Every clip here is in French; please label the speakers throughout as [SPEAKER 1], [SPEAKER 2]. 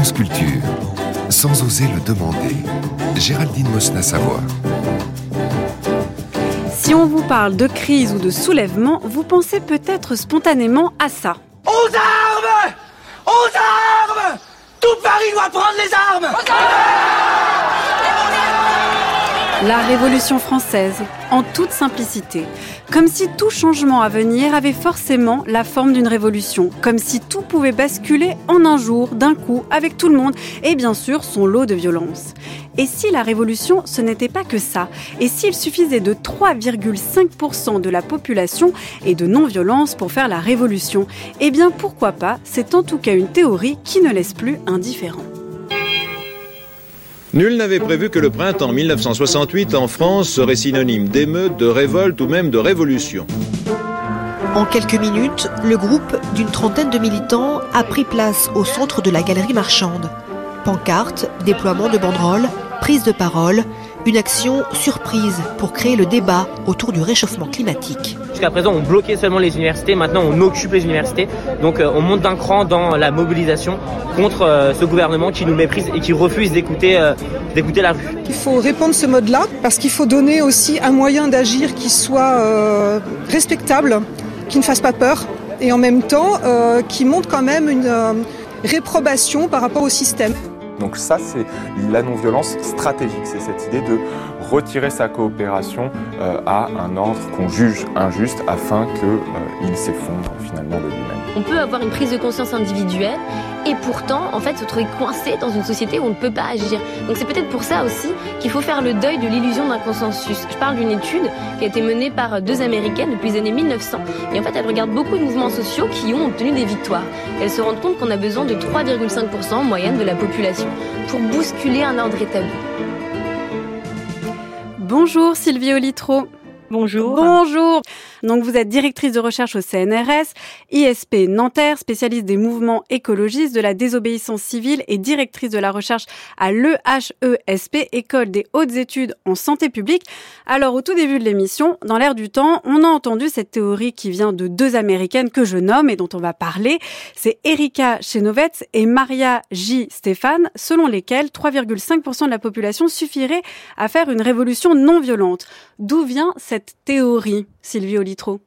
[SPEAKER 1] France Culture, sans oser le demander, Géraldine Mosna-Savoie.
[SPEAKER 2] Si on vous parle de crise ou de soulèvement, vous pensez peut-être spontanément à ça.
[SPEAKER 3] Aux armes! Aux armes! Tout Paris doit prendre les armes
[SPEAKER 2] La Révolution française, en toute simplicité. Comme si tout changement à venir avait forcément la forme d'une révolution. Comme si tout pouvait basculer en un jour, d'un coup, avec tout le monde, et bien sûr son lot de violence. Et si la révolution, ce n'était pas que ça Et s'il suffisait de 3,5% de la population et de non-violence pour faire la révolution Eh bien pourquoi pas C'est en tout cas une théorie qui ne laisse plus indifférent.
[SPEAKER 4] Nul n'avait prévu que le printemps 1968 en France serait synonyme d'émeute, de révolte ou même de révolution.
[SPEAKER 5] En quelques minutes, le groupe d'une trentaine de militants a pris place au centre de la galerie marchande. Pancartes, déploiement de banderoles, prise de parole, une action surprise pour créer le débat autour du réchauffement climatique.
[SPEAKER 6] Jusqu'à présent, on bloquait seulement les universités, maintenant on occupe les universités. Donc euh, on monte d'un cran dans la mobilisation contre euh, ce gouvernement qui nous méprise et qui refuse d'écouter euh, d'écouter la rue.
[SPEAKER 7] Il faut répondre ce mode-là parce qu'il faut donner aussi un moyen d'agir qui soit respectable, qui ne fasse pas peur et en même temps qui montre quand même une réprobation par rapport au système.
[SPEAKER 8] Donc ça, c'est la non-violence stratégique, c'est cette idée de retirer sa coopération euh, à un ordre qu'on juge injuste afin qu'il euh, s'effondre finalement de lui-même.
[SPEAKER 9] On peut avoir une prise de conscience individuelle et pourtant, en fait, se trouver coincé dans une société où on ne peut pas agir. Donc c'est peut-être pour ça aussi qu'il faut faire le deuil de l'illusion d'un consensus. Je parle d'une étude qui a été menée par deux Américaines depuis les années 1900. Et en fait, elle regarde beaucoup de mouvements sociaux qui ont obtenu des victoires. Elles se rendent compte qu'on a besoin de 3,5% en moyenne de la population pour bousculer un ordre établi.
[SPEAKER 2] Bonjour Sylvie Olitro.
[SPEAKER 10] Bonjour.
[SPEAKER 2] Bonjour. Donc vous êtes directrice de recherche au CNRS, ISP Nanterre, spécialiste des mouvements écologistes, de la désobéissance civile et directrice de la recherche à l'EHESP, École des hautes études en santé publique. Alors au tout début de l'émission, dans l'air du temps, on a entendu cette théorie qui vient de deux américaines que je nomme et dont on va parler. C'est Erika Chenovets et Maria J. Stéphane, selon lesquelles 3,5% de la population suffirait à faire une révolution non violente. D'où vient cette théorie, Sylvie Olitro.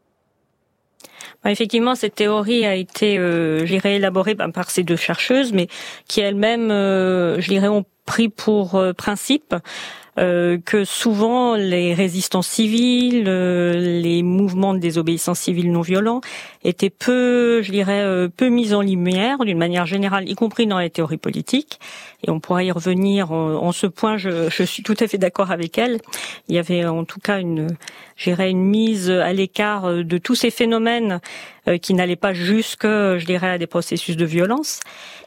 [SPEAKER 10] Bah, effectivement, cette théorie a été, euh, je dirais, élaborée bah, par ces deux chercheuses, mais qui elles-mêmes, euh, je dirais, ont pris pour euh, principe euh, que souvent les résistances civiles, euh, les mouvements de désobéissance civile non violents étaient peu, je dirais, euh, peu mis en lumière d'une manière générale, y compris dans les théories politiques. Et on pourra y revenir en, ce point. Je, je, suis tout à fait d'accord avec elle. Il y avait en tout cas une, dirais, une mise à l'écart de tous ces phénomènes qui n'allaient pas jusque, je dirais, à des processus de violence.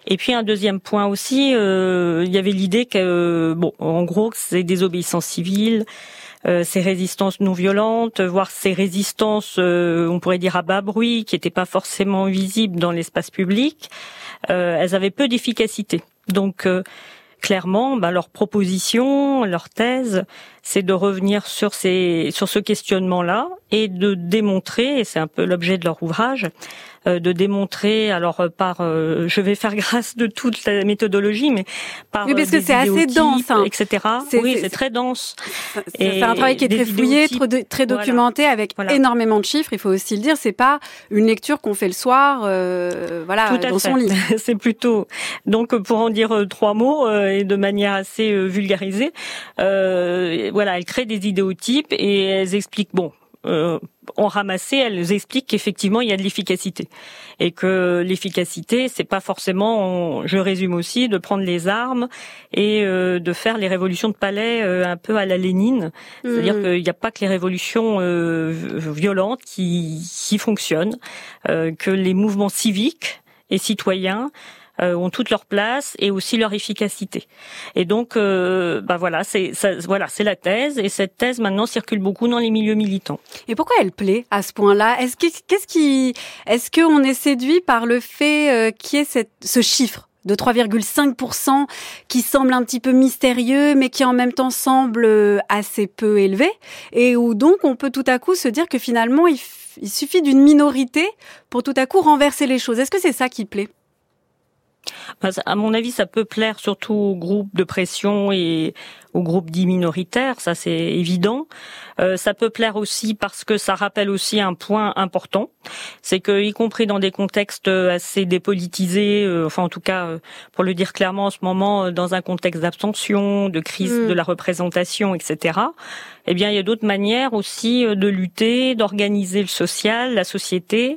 [SPEAKER 10] Et puis un deuxième point aussi, euh, il y avait l'idée que, bon, en gros, c'est désobéissance civile, euh, ces résistances non violentes, voire ces résistances, euh, on pourrait dire à bas bruit, qui n'étaient pas forcément visibles dans l'espace public, euh, elles avaient peu d'efficacité. Donc clairement, bah, leur proposition, leur thèse, c'est de revenir sur ces, sur ce questionnement-là et de démontrer, et c'est un peu l'objet de leur ouvrage, euh, de démontrer, alors euh, par, euh, je vais faire grâce de toute la méthodologie, mais par
[SPEAKER 2] oui, parce que c'est assez dense, hein.
[SPEAKER 10] etc. Oui, c'est très dense.
[SPEAKER 2] C'est un travail qui est très fouillé, très, documenté, avec énormément de chiffres. Il faut aussi le dire, c'est pas une lecture qu'on fait le soir, voilà, dans son lit.
[SPEAKER 10] c'est plutôt. Donc, pour en dire trois mots et de manière assez vulgarisée, voilà, elle crée des idéotypes et elles expliquent. Bon, euh, ont ramassé, elles expliquent qu'effectivement il y a de l'efficacité et que l'efficacité c'est pas forcément, je résume aussi, de prendre les armes et euh, de faire les révolutions de palais euh, un peu à la Lénine, c'est-à-dire mmh. qu'il n'y a pas que les révolutions euh, violentes qui, qui fonctionnent, que les mouvements civiques et citoyens euh, ont toute leur place et aussi leur efficacité. Et donc, euh, bah voilà, c'est voilà, c'est la thèse et cette thèse maintenant circule beaucoup dans les milieux militants.
[SPEAKER 2] Et pourquoi elle plaît à ce point-là? Est-ce qu'est-ce qui, est-ce qu'on est séduit par le fait euh, qu'il y ait cette, ce chiffre de 3,5% qui semble un petit peu mystérieux, mais qui en même temps semble euh, assez peu élevé, et où donc on peut tout à coup se dire que finalement il, il suffit d'une minorité pour tout à coup renverser les choses. Est-ce que c'est ça qui plaît?
[SPEAKER 10] À mon avis, ça peut plaire surtout aux groupes de pression et aux groupes dits minoritaires, ça c'est évident. Euh, ça peut plaire aussi parce que ça rappelle aussi un point important, c'est que y compris dans des contextes assez dépolitisés, euh, enfin en tout cas euh, pour le dire clairement en ce moment, dans un contexte d'abstention, de crise mm. de la représentation, etc. Eh bien, il y a d'autres manières aussi de lutter, d'organiser le social, la société.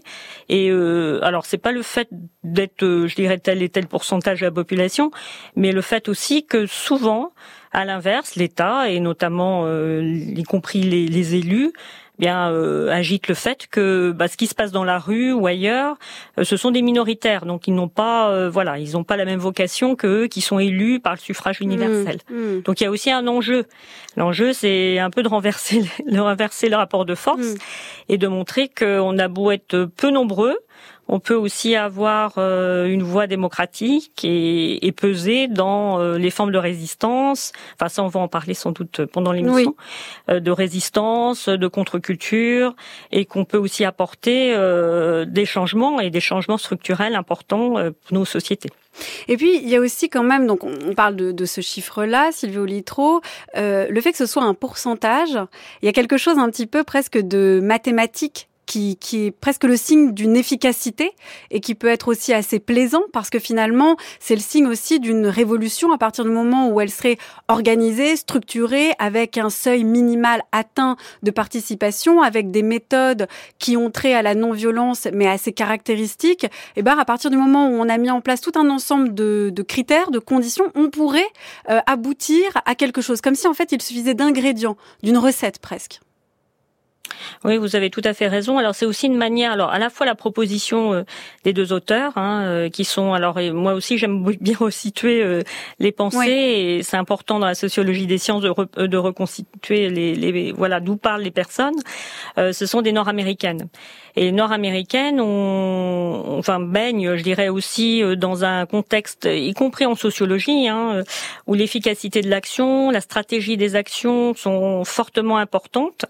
[SPEAKER 10] Et euh, alors, c'est pas le fait d'être, je dirais, tel et tel pourcentage de la population, mais le fait aussi que souvent, à l'inverse, l'État et notamment euh, y compris les, les élus bien euh, agite le fait que bah, ce qui se passe dans la rue ou ailleurs, euh, ce sont des minoritaires, donc ils n'ont pas, euh, voilà, ils n'ont pas la même vocation que eux qui sont élus par le suffrage universel. Mmh, mmh. Donc il y a aussi un enjeu. L'enjeu, c'est un peu de renverser, de renverser le rapport de force mmh. et de montrer qu'on a beau être peu nombreux, on peut aussi avoir euh, une voix démocratique et, et peser dans euh, les formes de résistance. Enfin, ça, on va en parler sans doute pendant l'émission, euh, de résistance, de contre-culture, et qu'on peut aussi apporter des changements et des changements structurels importants pour nos sociétés.
[SPEAKER 2] Et puis, il y a aussi quand même, donc on parle de, de ce chiffre-là, Silvio Litro, euh, le fait que ce soit un pourcentage, il y a quelque chose un petit peu presque de mathématique qui, qui est presque le signe d'une efficacité et qui peut être aussi assez plaisant parce que finalement, c'est le signe aussi d'une révolution à partir du moment où elle serait organisée, structurée, avec un seuil minimal atteint de participation, avec des méthodes qui ont trait à la non-violence mais ses caractéristiques. Et ben, à partir du moment où on a mis en place tout un ensemble de, de critères, de conditions, on pourrait euh, aboutir à quelque chose. Comme si en fait il suffisait d'ingrédients, d'une recette presque.
[SPEAKER 10] Oui, vous avez tout à fait raison. Alors c'est aussi une manière, alors à la fois la proposition euh, des deux auteurs, hein, euh, qui sont, alors moi aussi j'aime bien resituer euh, les pensées, et c'est important dans la sociologie des sciences de, de reconstituer les, les voilà d'où parlent les personnes. ce sont des Nord-américaines. Et nord-américaines, on, enfin, baigne, je dirais aussi euh, dans un contexte, y compris en sociologie, hein, euh, où l'efficacité de l'action, la stratégie des actions sont fortement importantes,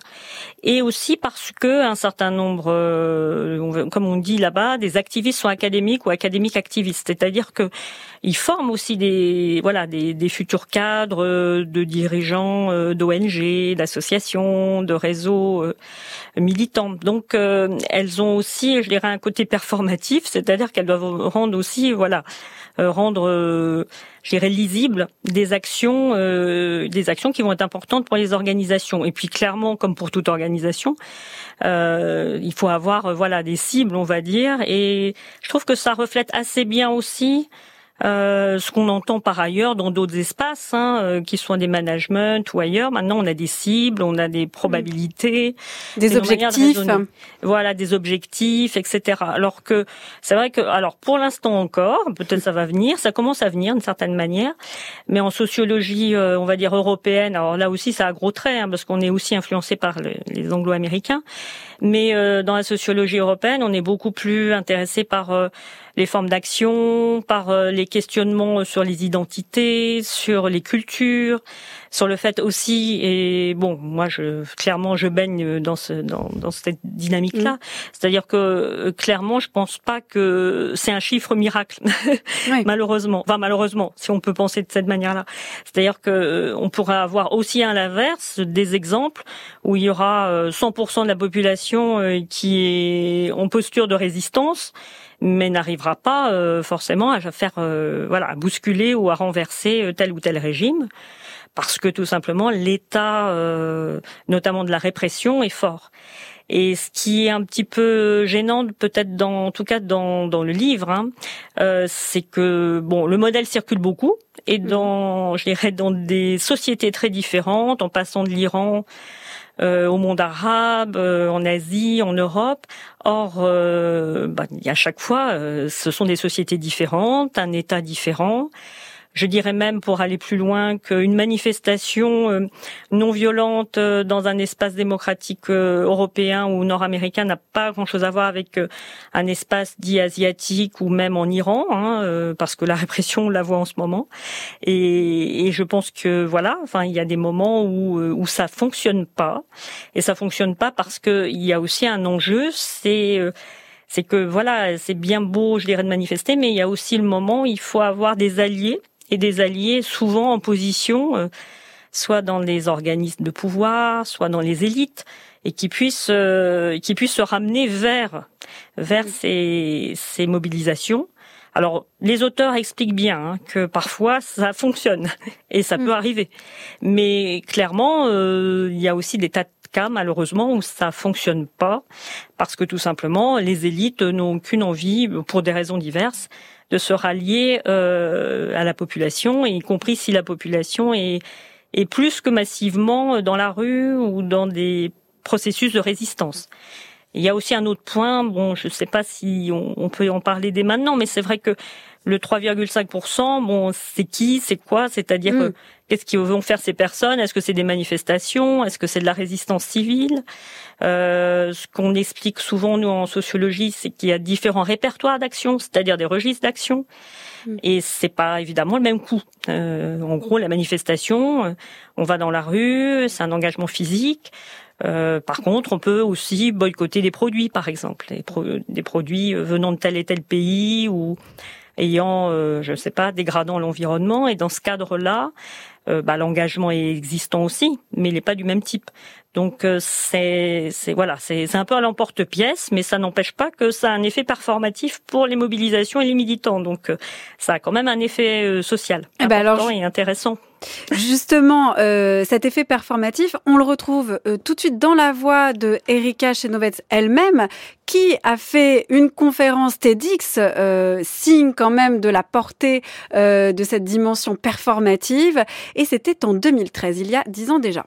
[SPEAKER 10] et aussi parce que un certain nombre, euh, comme on dit là-bas, des activistes sont académiques ou académiques activistes, c'est-à-dire que ils forment aussi des, voilà, des, des futurs cadres de dirigeants d'ONG, d'associations, de réseaux militants. Donc elles ont aussi, je dirais, un côté performatif, c'est-à-dire qu'elles doivent rendre aussi, voilà, euh, rendre, euh, je dirais, lisible des actions, euh, des actions qui vont être importantes pour les organisations. Et puis clairement, comme pour toute organisation, il faut avoir, voilà, des cibles, on va dire. Et je trouve que ça reflète assez bien aussi euh, ce qu'on entend par ailleurs dans d'autres espaces, hein, euh, qui soient des managements ou ailleurs. Maintenant, on a des cibles, on a des probabilités,
[SPEAKER 2] des objectifs.
[SPEAKER 10] voilà, des objectifs, etc. Alors que c'est vrai que, alors pour l'instant encore, peut-être ça va venir, ça commence à venir d'une certaine manière, mais en sociologie, euh, on va dire européenne, alors là aussi ça a gros traits, hein, parce qu'on est aussi influencé par les anglo-américains, mais dans la sociologie européenne, on est beaucoup plus intéressé par les formes d'action, par euh, les questionnements sur les identités, sur les cultures, sur le fait aussi et bon moi je clairement je baigne dans ce dans, dans cette dynamique là mm. c'est-à-dire que euh, clairement je pense pas que c'est un chiffre miracle. Malheureusement. Enfin malheureusement si on peut penser de cette manière-là. C'est-à-dire que euh, on pourrait avoir aussi à l'inverse des exemples où il y aura 100% de la population qui est en posture de résistance mais n'arrivera pas euh, forcément à faire euh, voilà à bousculer ou à renverser euh, tel ou tel régime parce que tout simplement l'État, notamment de la répression, est fort. Et ce qui est un petit peu gênant, peut-être dans, en tout cas dans, dans le livre, hein, c'est que bon, le modèle circule beaucoup et dans, je dirais, dans des sociétés très différentes, en passant de l'Iran euh, au monde arabe, euh, en Asie, en Europe. Or, euh, bah, à chaque fois, ce sont des sociétés différentes, un État différent. Je dirais même, pour aller plus loin, qu'une manifestation euh, non violente euh, dans un espace démocratique euh, européen ou nord-américain n'a pas grand-chose à voir avec un espace dit asiatique ou même en Iran, hein, parce que la répression, on la voit en ce moment. Et, je pense que voilà, enfin, il y a des moments où où ça fonctionne pas, et ça fonctionne pas parce que il y a aussi un enjeu, c'est c'est que voilà, c'est bien beau, je dirais, de manifester, mais il y a aussi le moment où il faut avoir des alliés et des alliés souvent en position, euh, soit dans les organismes de pouvoir, soit dans les élites, et qui puissent euh, qui puissent se ramener vers vers ces, ces mobilisations. Alors, les auteurs expliquent bien hein, que parfois ça fonctionne et ça peut arriver, mais clairement, euh, il y a aussi des tas de cas malheureusement où ça fonctionne pas parce que tout simplement les élites n'ont qu'une envie, pour des raisons diverses, de se rallier euh, à la population, y compris si la population est, est plus que massivement dans la rue ou dans des processus de résistance. Il y a aussi un autre point, bon, je ne sais pas si on, peut en parler dès maintenant, mais c'est vrai que le 3,5%, bon, c'est qui, c'est quoi C'est-à-dire, mm. qu'est-ce qu'ils vont faire ces personnes? Est-ce que c'est des manifestations? Est-ce que c'est de la résistance civile? Euh, Ce qu'on explique souvent, nous, en sociologie, c'est qu'il y a différents répertoires d'action, c'est-à-dire des registres d'action. Mm. Et c'est pas évidemment le même coût. Euh, en gros, la manifestation, on va dans la rue, c'est un engagement physique. Euh, par contre, on peut aussi boycotter des produits, par exemple, des, produits euh, venant de tel et tel pays ou ayant, euh, je ne sais pas, dégradant l'environnement. Et dans ce cadre-là, bah, l'engagement est existant aussi, mais il n'est pas du même type. Donc c'est voilà, c'est un peu à l'emporte-pièce, mais ça n'empêche pas que ça a un effet performatif pour les mobilisations et les militants. Donc ça a quand même un effet social eh ben important et intéressant.
[SPEAKER 2] Justement, euh, cet effet performatif, on le retrouve euh, tout de suite dans la voix de Erika Chenovets elle-même, qui a fait une conférence TEDx, euh, signe quand même de la portée de cette dimension performative, et c'était en 2013, il y a dix ans déjà.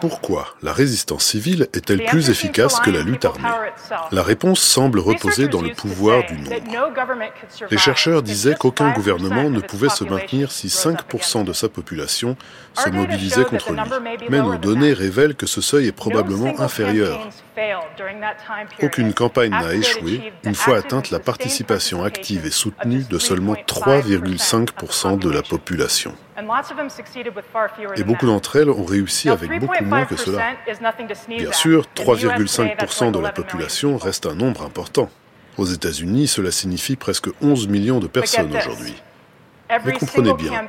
[SPEAKER 11] Pourquoi la résistance civile est-elle plus efficace que la lutte armée? La réponse semble reposer dans le pouvoir du nombre. Les chercheurs disaient qu'aucun gouvernement ne pouvait se maintenir si 5% de sa population se mobilisait contre lui. Mais nos données révèlent que ce seuil est probablement inférieur. Aucune campagne n'a échoué une fois atteinte la participation active et soutenue de seulement 3,5% de la population. Et beaucoup d'entre elles ont réussi avec beaucoup moins que cela. Bien sûr, 3,5% de la population reste un nombre important. Aux États-Unis, cela signifie presque 11 millions de personnes aujourd'hui. Mais comprenez bien,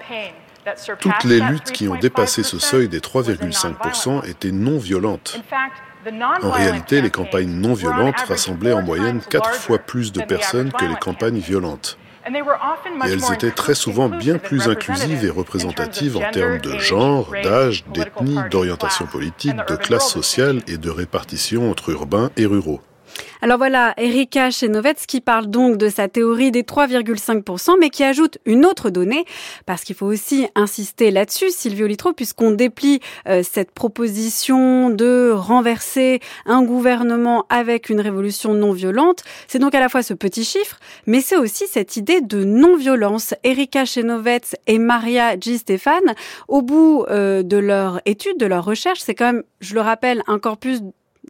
[SPEAKER 11] toutes les luttes qui ont dépassé ce seuil des 3,5% étaient non violentes. En réalité, les campagnes non violentes rassemblaient en moyenne quatre fois plus de personnes que les campagnes violentes. Et elles étaient très souvent bien plus inclusives et représentatives en termes de genre, d'âge, d'ethnie, d'orientation politique, de classe sociale et de répartition entre urbains et ruraux.
[SPEAKER 2] Alors voilà, Erika Chenovets qui parle donc de sa théorie des 3,5%, mais qui ajoute une autre donnée, parce qu'il faut aussi insister là-dessus, Sylvie Olitro, puisqu'on déplie euh, cette proposition de renverser un gouvernement avec une révolution non violente. C'est donc à la fois ce petit chiffre, mais c'est aussi cette idée de non-violence. Erika Chenovets et Maria G. Stéphane, au bout euh, de leur étude, de leur recherche, c'est quand même, je le rappelle, un corpus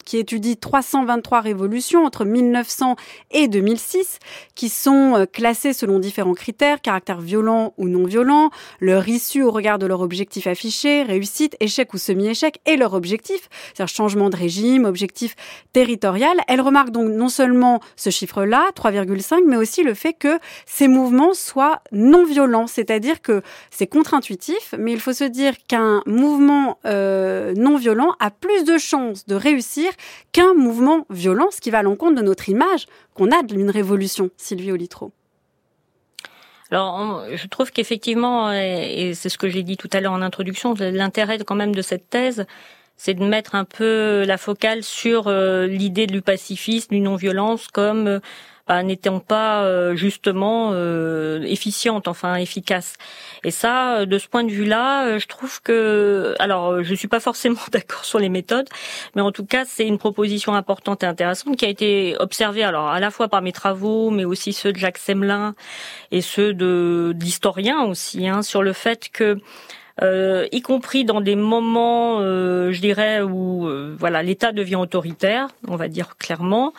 [SPEAKER 2] qui étudie 323 révolutions entre 1900 et 2006, qui sont euh, classées selon différents critères, caractère violent ou non violent, leur issue au regard de leur objectif affiché, réussite, échec ou semi-échec, et leur objectif, c'est-à-dire changement de régime, objectif territorial. Elle remarque donc non seulement ce chiffre-là, 3,5, mais aussi le fait que ces mouvements soient non violents, c'est-à-dire que c'est contre-intuitif, mais il faut se dire qu'un mouvement euh, non violent a plus de chances de réussir qu'un mouvement violent, ce qui va à l'encontre de notre image qu'on a d'une révolution, Sylvie Olitro.
[SPEAKER 10] Alors, je trouve qu'effectivement, et c'est ce que j'ai dit tout à l'heure en introduction, l'intérêt quand même de cette thèse, c'est de mettre un peu la focale sur euh, l'idée du pacifisme, du non-violence comme euh, bah, n'étant pas euh, justement euh, efficiente, enfin efficace. Et ça, euh, de ce point de vue-là, je trouve que, alors, je suis pas forcément d'accord sur les méthodes, mais en tout cas, c'est une proposition importante et intéressante qui a été observée, alors à la fois par mes travaux, mais aussi ceux de Jacques Semelin et ceux de d'historiens aussi, hein, sur le fait que euh, y compris dans des moments, euh, je dirais, où euh, voilà l'État devient autoritaire, on va dire clairement.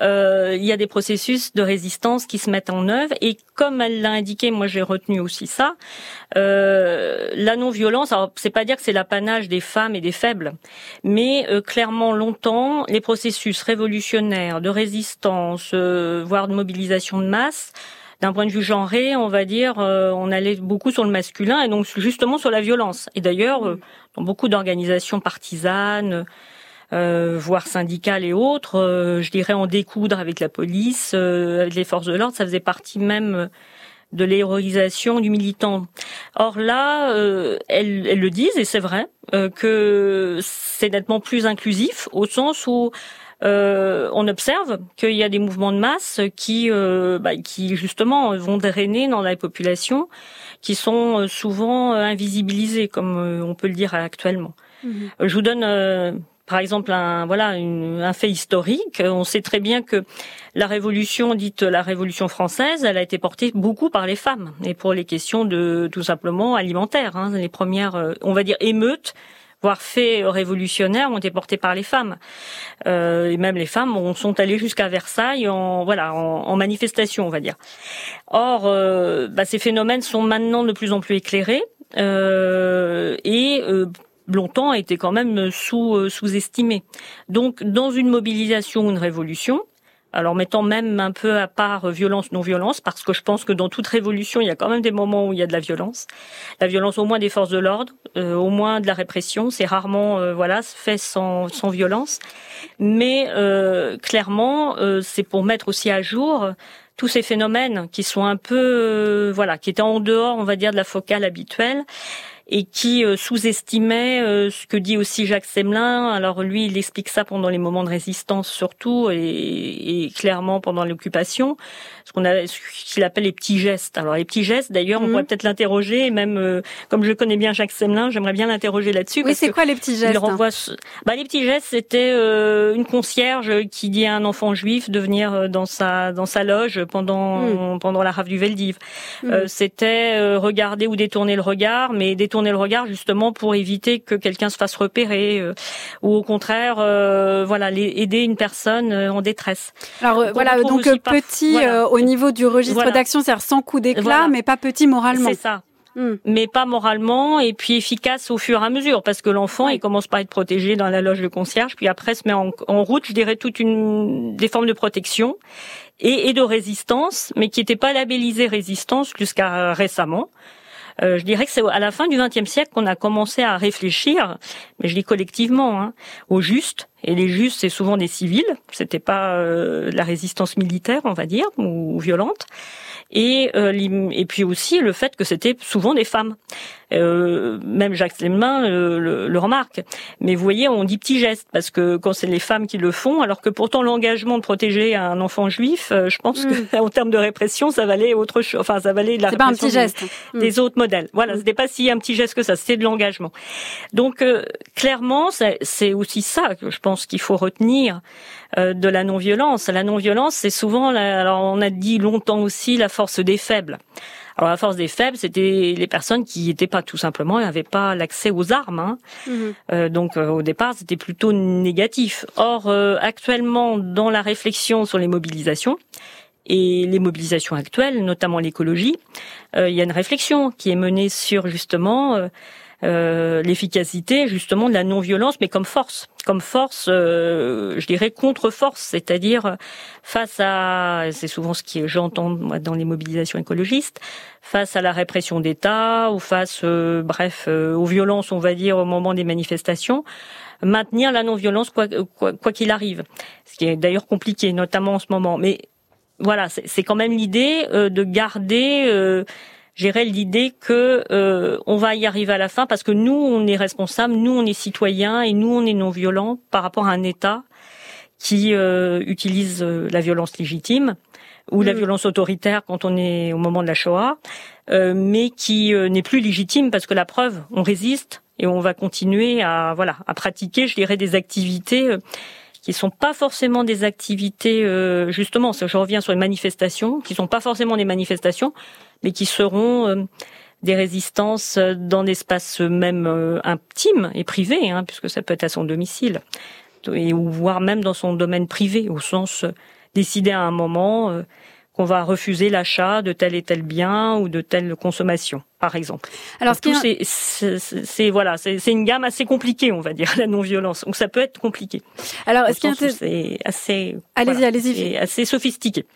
[SPEAKER 10] il y a des processus de résistance qui se mettent en œuvre et comme elle l'a indiqué, moi j'ai retenu aussi ça. la non-violence, c'est pas dire que c'est l'apanage des femmes et des faibles, mais clairement longtemps les processus révolutionnaires de résistance, voire de mobilisation de masse d'un point de vue genré, on va dire, euh, on allait beaucoup sur le masculin et donc justement sur la violence. Et d'ailleurs, euh, dans beaucoup d'organisations partisanes, euh, voire syndicales et autres, je dirais en découdre avec la police, avec les forces de l'ordre, ça faisait partie même de l'héroïsation du militant. Or là, elles, elles, le disent, et c'est vrai, que c'est nettement plus inclusif, au sens où euh, on observe qu'il y a des mouvements de masse qui, euh, bah, qui justement vont drainer dans la population, qui sont euh, souvent invisibilisés, comme on peut le dire actuellement. Mhm. Je vous donne par exemple un voilà un fait historique. On sait très bien que la révolution dite la révolution française, elle a été portée beaucoup par les femmes et pour les questions de tout simplement alimentaires. Hein, les premières, on va dire émeutes voire faits révolutionnaires ont été portés par les femmes. Euh, et même les femmes sont allées jusqu'à Versailles en voilà en, manifestation, on va dire. Or, euh, bah, ces phénomènes sont maintenant de plus en plus éclairés euh, et longtemps étaient quand même sous sous-estimés. Donc, dans une mobilisation ou une révolution, alors mettant même un peu à part violence non violence parce que je pense que dans toute révolution il y a quand même des moments où il y a de la violence. La violence au moins des forces de l'ordre euh, au moins de la répression c'est rarement euh, voilà fait sans, sans violence. Mais euh, clairement c'est pour mettre aussi à jour tous ces phénomènes qui sont un peu voilà qui étaient en dehors on va dire de la focale habituelle et qui euh, sous-estimait euh, ce que dit aussi Jacques Semelin. Alors lui, il explique ça pendant les moments de résistance surtout et, et clairement pendant l'occupation, ce qu'on a, ce qu'il appelle les petits gestes. Alors les petits gestes, d'ailleurs, on mhm. pourrait peut-être l'interroger. Même euh, comme je connais bien Jacques Semelin, j'aimerais bien l'interroger là-dessus.
[SPEAKER 2] Oui, c'est quoi les petits gestes
[SPEAKER 10] renvoie... bah, les petits gestes, c'était une concierge qui dit à un enfant juif de venir dans sa dans sa loge pendant mhm. pendant la rave du Veldiv. Mhm. c'était regarder ou détourner le regard, mais détourner tourner le regard justement pour éviter que quelqu'un se fasse repérer euh, ou au contraire euh, voilà aider une personne euh, en détresse.
[SPEAKER 2] Alors voilà donc petit au niveau du registre d'action c'est-à-dire sans coup d'éclat mais pas petit moralement.
[SPEAKER 10] C'est ça. Hmm. mais pas moralement et puis efficace au fur et à mesure parce que l'enfant il commence par être protégé dans la loge de concierge puis après se met en, en route je dirais toute une des formes de protection et, et de résistance mais qui n'étaient pas labellisées résistance jusqu'à récemment je dirais que c'est à la fin du XXe siècle qu'on a commencé à réfléchir, mais je dis collectivement, hein, au juste. Et les justes, c'est souvent des civils. C'était pas euh, la résistance militaire, on va dire, ou violente et euh, et puis aussi le fait que c'était souvent des femmes. Euh, même Jacques Slemmin le, le, remarque. Mais vous voyez, on dit petit geste parce que quand c'est les femmes qui le font, alors que pourtant l'engagement de protéger un enfant juif, euh, je pense mm. que en termes de répression, ça valait autre chose. Enfin, ça valait de la répression
[SPEAKER 2] pas un petit geste.
[SPEAKER 10] Des, mm. autres modèles. Voilà, mm. c'était pas si un petit geste que ça, c'était de l'engagement. Donc euh, clairement, c'est aussi ça que je pense qu'il faut retenir euh, de la non-violence. La non-violence, c'est souvent, alors on a dit longtemps aussi, la force des faibles. Alors la force des faibles, c'était les personnes qui n'étaient pas tout simplement, n'avaient pas l'accès aux armes. Hein. Mhm. Euh, donc euh, au départ, c'était plutôt négatif. Or, actuellement, dans la réflexion sur les mobilisations, et les mobilisations actuelles, notamment l'écologie, il y a une réflexion qui est menée sur justement euh, l'efficacité justement de la non-violence, mais comme force, comme force, euh, je dirais contre-force, c'est-à-dire face à, c'est souvent ce que j'entends dans les mobilisations écologistes, face à la répression d'État ou face, euh, bref, aux violences, on va dire, au moment des manifestations, maintenir la non-violence quoi qu'il quoi, qu'il arrive, ce qui est d'ailleurs compliqué, notamment en ce moment. Mais voilà, c'est quand même l'idée de garder J'irais l'idée que euh, on va y arriver à la fin parce que nous on est responsables, nous on est citoyens et nous on est non violents par rapport à un État qui euh, utilise euh, la violence légitime ou la mm. violence autoritaire quand on est au moment de la Shoah, mais qui n'est plus légitime parce que la preuve, on résiste et on va continuer à voilà à pratiquer, je dirais, des activités qui sont pas forcément des activités justement. Je reviens sur les manifestations, qui sont pas forcément des manifestations, mais qui seront euh, des résistances dans l'espace même intime et privé, hein, puisque ça peut être à son domicile, et ou voire même dans son domaine privé, au sens décider à un moment qu'on va refuser l'achat de tel et tel bien ou de telle consommation, par exemple. Alors, ce c'est voilà, c'est une gamme assez compliquée, on va dire, la non-violence. Donc ça peut être compliqué. Alors, est-ce qu'il c'est assez, allez-y, allez-y, assez sophistiqué.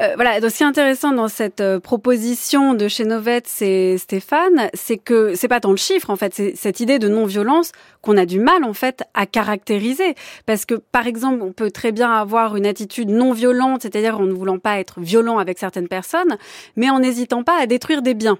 [SPEAKER 2] Euh, voilà, donc ce qui est intéressant dans cette euh, proposition de chez et Stéphane, c'est que c'est pas tant le chiffre en fait, c'est cette idée de non-violence qu'on a du mal en fait à caractériser parce que par exemple, on peut très bien avoir une attitude non violente, c'est-à-dire en ne voulant pas être violent avec certaines personnes, mais en n'hésitant pas à détruire des biens.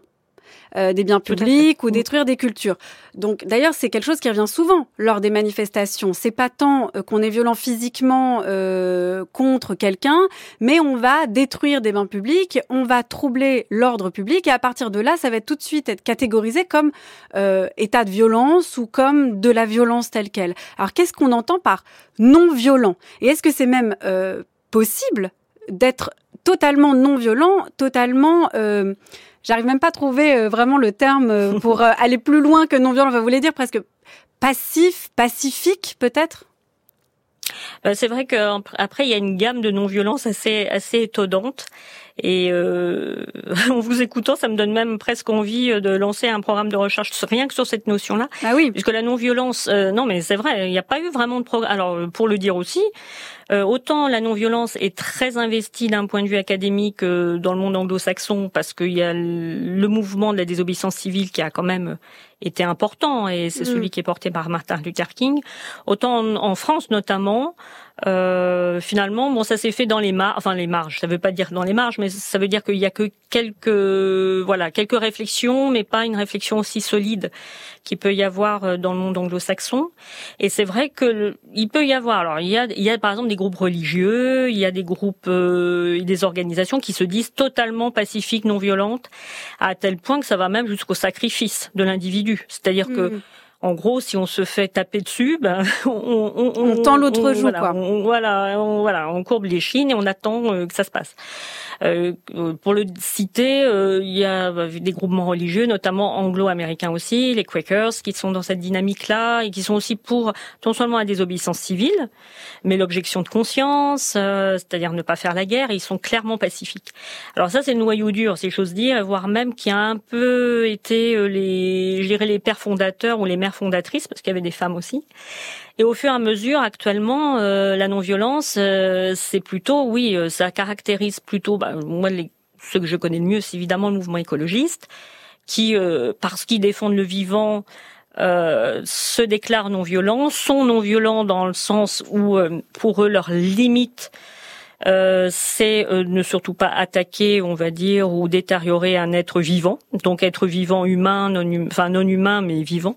[SPEAKER 2] Euh, des biens publics ou détruire des cultures. Donc d'ailleurs c'est quelque chose qui revient souvent lors des manifestations. C'est pas tant euh, qu'on est violent physiquement euh, contre quelqu'un, mais on va détruire des biens publics, on va troubler l'ordre public et à partir de là ça va tout de suite être catégorisé comme état de violence ou comme de la violence telle qu'elle. Alors qu'est-ce qu'on entend par non violent Et est-ce que c'est même possible d'être totalement non violent, totalement J'arrive même pas à trouver euh, vraiment le terme euh, pour euh, aller plus loin que non violent. Vous voulez dire presque passif, pacifique peut-être?
[SPEAKER 10] C'est vrai qu'après il y a une gamme de non-violence assez assez étonnante et euh, en vous écoutant, ça me donne même presque envie de lancer un programme de recherche rien que sur cette notion-là.
[SPEAKER 2] Ah oui.
[SPEAKER 10] Puisque la non-violence, non mais c'est vrai, il n'y a pas eu vraiment de programme. Alors pour le dire aussi, euh, autant la non-violence est très investie d'un point de vue académique euh, dans le monde anglo-saxon parce qu'il y a le mouvement de la désobéissance civile qui a quand même été important et c'est mm. celui qui est porté par Martin Luther King. Autant en France notamment, euh, finalement, bon, ça s'est fait dans les marges, enfin les marges. Ça veut pas dire dans les marges, mais ça veut dire qu'il y a que quelques, voilà, quelques réflexions, mais pas une réflexion aussi solide qu'il peut y avoir euh, dans le monde anglo-saxon. Et c'est vrai que il peut y avoir. Alors, il y a, il y a par exemple des groupes religieux, il y a des groupes, euh, des organisations qui se disent totalement pacifiques, non violentes, à tel point que ça va même jusqu'au sacrifice de l'individu. C'est-à-dire que mm. En gros, si on se fait taper dessus, ben on,
[SPEAKER 2] on, on, tend l'autre joue,
[SPEAKER 10] quoi. voilà, on, voilà, on courbe les chines et on attend euh, que ça se passe. Euh, pour le citer, euh, il y a des groupements religieux, notamment anglo-américains aussi, les Quakers, qui sont dans cette dynamique-là et qui sont aussi pour non seulement la désobéissance civile, mais l'objection de conscience, euh, c'est-à-dire ne pas faire la guerre. Ils sont clairement pacifiques. Alors ça, c'est le noyau dur, c'est chose dire, voire même qui a un peu été les, je dirais les pères fondateurs ou les mères fondatrices, parce qu'il y avait des femmes aussi. Et au fur et à mesure, actuellement, euh, la non-violence, euh, c'est plutôt, oui, euh, ça caractérise plutôt, bah, moi, les, ceux que je connais le mieux, c'est évidemment le mouvement écologiste, qui, parce qu'ils défendent le vivant, se déclarent non-violents, sont non-violents dans le sens où, pour eux, leur limite, c'est ne surtout pas attaquer, on va dire, ou détériorer un être vivant, donc être vivant humain, non, enfin non humain mais vivant.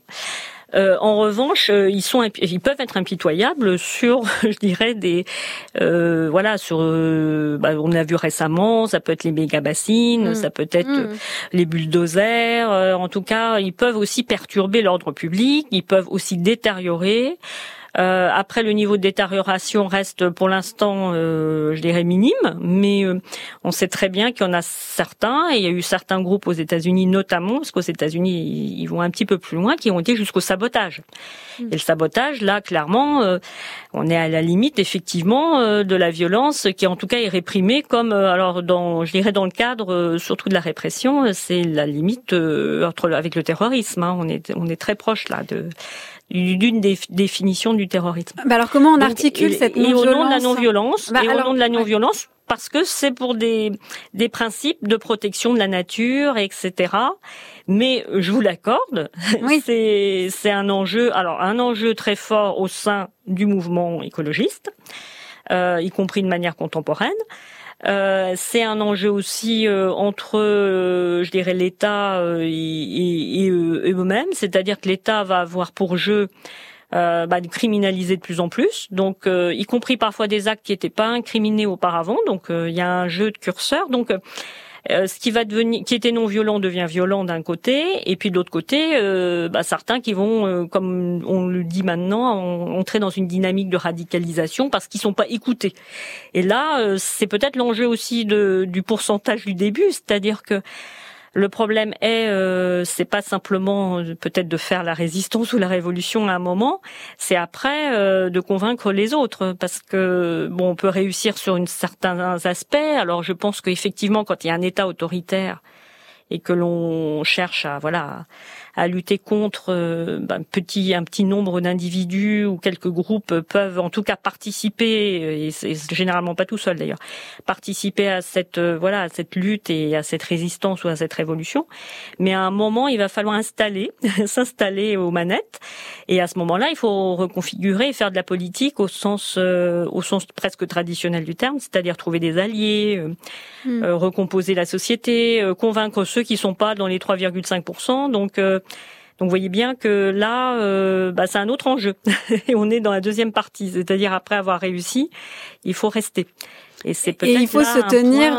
[SPEAKER 10] Euh, en revanche, euh, ils sont, ils peuvent être impitoyables sur, je dirais des, euh, voilà, sur, bah, on a vu récemment, ça peut être les méga bassines, mm. ça peut être mm. les bulldozers. en tout cas, ils peuvent aussi perturber l'ordre public, ils peuvent aussi détériorer. Euh, après, le niveau de détérioration reste pour l'instant, euh, je dirais, minime, mais euh, on sait très bien qu'il y en a certains, et il y a eu certains groupes aux États-Unis notamment, parce qu'aux États-Unis, ils vont un petit peu plus loin, qui ont été jusqu'au sabotage. Mm. Et le sabotage, là, clairement, euh, on est à la limite, effectivement, euh, de la violence, qui en tout cas est réprimée comme, alors, dans, je dirais, dans le cadre surtout de la répression, c'est la limite entre avec le terrorisme. Hein. On est on est très proche là de d'une des définitions du terrorisme.
[SPEAKER 2] Bah alors comment on articule cette non-violence
[SPEAKER 10] Et au nom de la non-violence, bah et au nom de la non-violence, parce que c'est pour des des principes de protection de la nature, etc. Mais je vous l'accorde, oui. c'est c'est un enjeu, alors un enjeu très fort au sein du mouvement écologiste, euh, y compris de manière contemporaine. Euh, c'est un enjeu aussi euh, entre, euh, je dirais, l'État et, eux-mêmes, c'est-à-dire que l'État va avoir pour jeu bah, de criminaliser de plus en plus, donc y compris parfois des actes qui n'étaient pas incriminés auparavant. Donc il y a un jeu de curseur. Donc euh, ce qui va devenir, qui était non violent devient violent d'un côté, et puis de l'autre côté, euh, bah, certains qui vont, euh, comme on le dit maintenant, entrer dans une dynamique de radicalisation parce qu'ils sont pas écoutés. Et là, c'est peut-être l'enjeu aussi de, du pourcentage du début, c'est-à-dire que Le problème est, euh, c'est pas simplement euh, peut-être de faire la résistance ou la révolution à un moment, c'est après euh, de convaincre les autres, parce que bon, on peut réussir sur une, certains aspects. Alors je pense qu'effectivement, quand il y a un État autoritaire et que l'on cherche à voilà à lutter contre euh, ben, petit, un petit nombre d'individus ou quelques groupes peuvent en tout cas participer, et c'est généralement pas tout seul d'ailleurs, participer à cette euh, voilà à cette lutte et à cette résistance ou à cette révolution. Mais à un moment, il va falloir installer, s'installer aux manettes, et à ce moment-là, il faut reconfigurer et faire de la politique au sens euh, au sens presque traditionnel du terme, c'est-à-dire trouver des alliés, hmm. recomposer la société, convaincre ceux qui sont pas dans les 3,5%. Donc donc vous voyez bien que là, euh, bah, c'est un autre enjeu. et on est dans la deuxième partie, c'est-à-dire après avoir réussi, il faut rester.
[SPEAKER 2] Et c'est peut-être il faut se tenir.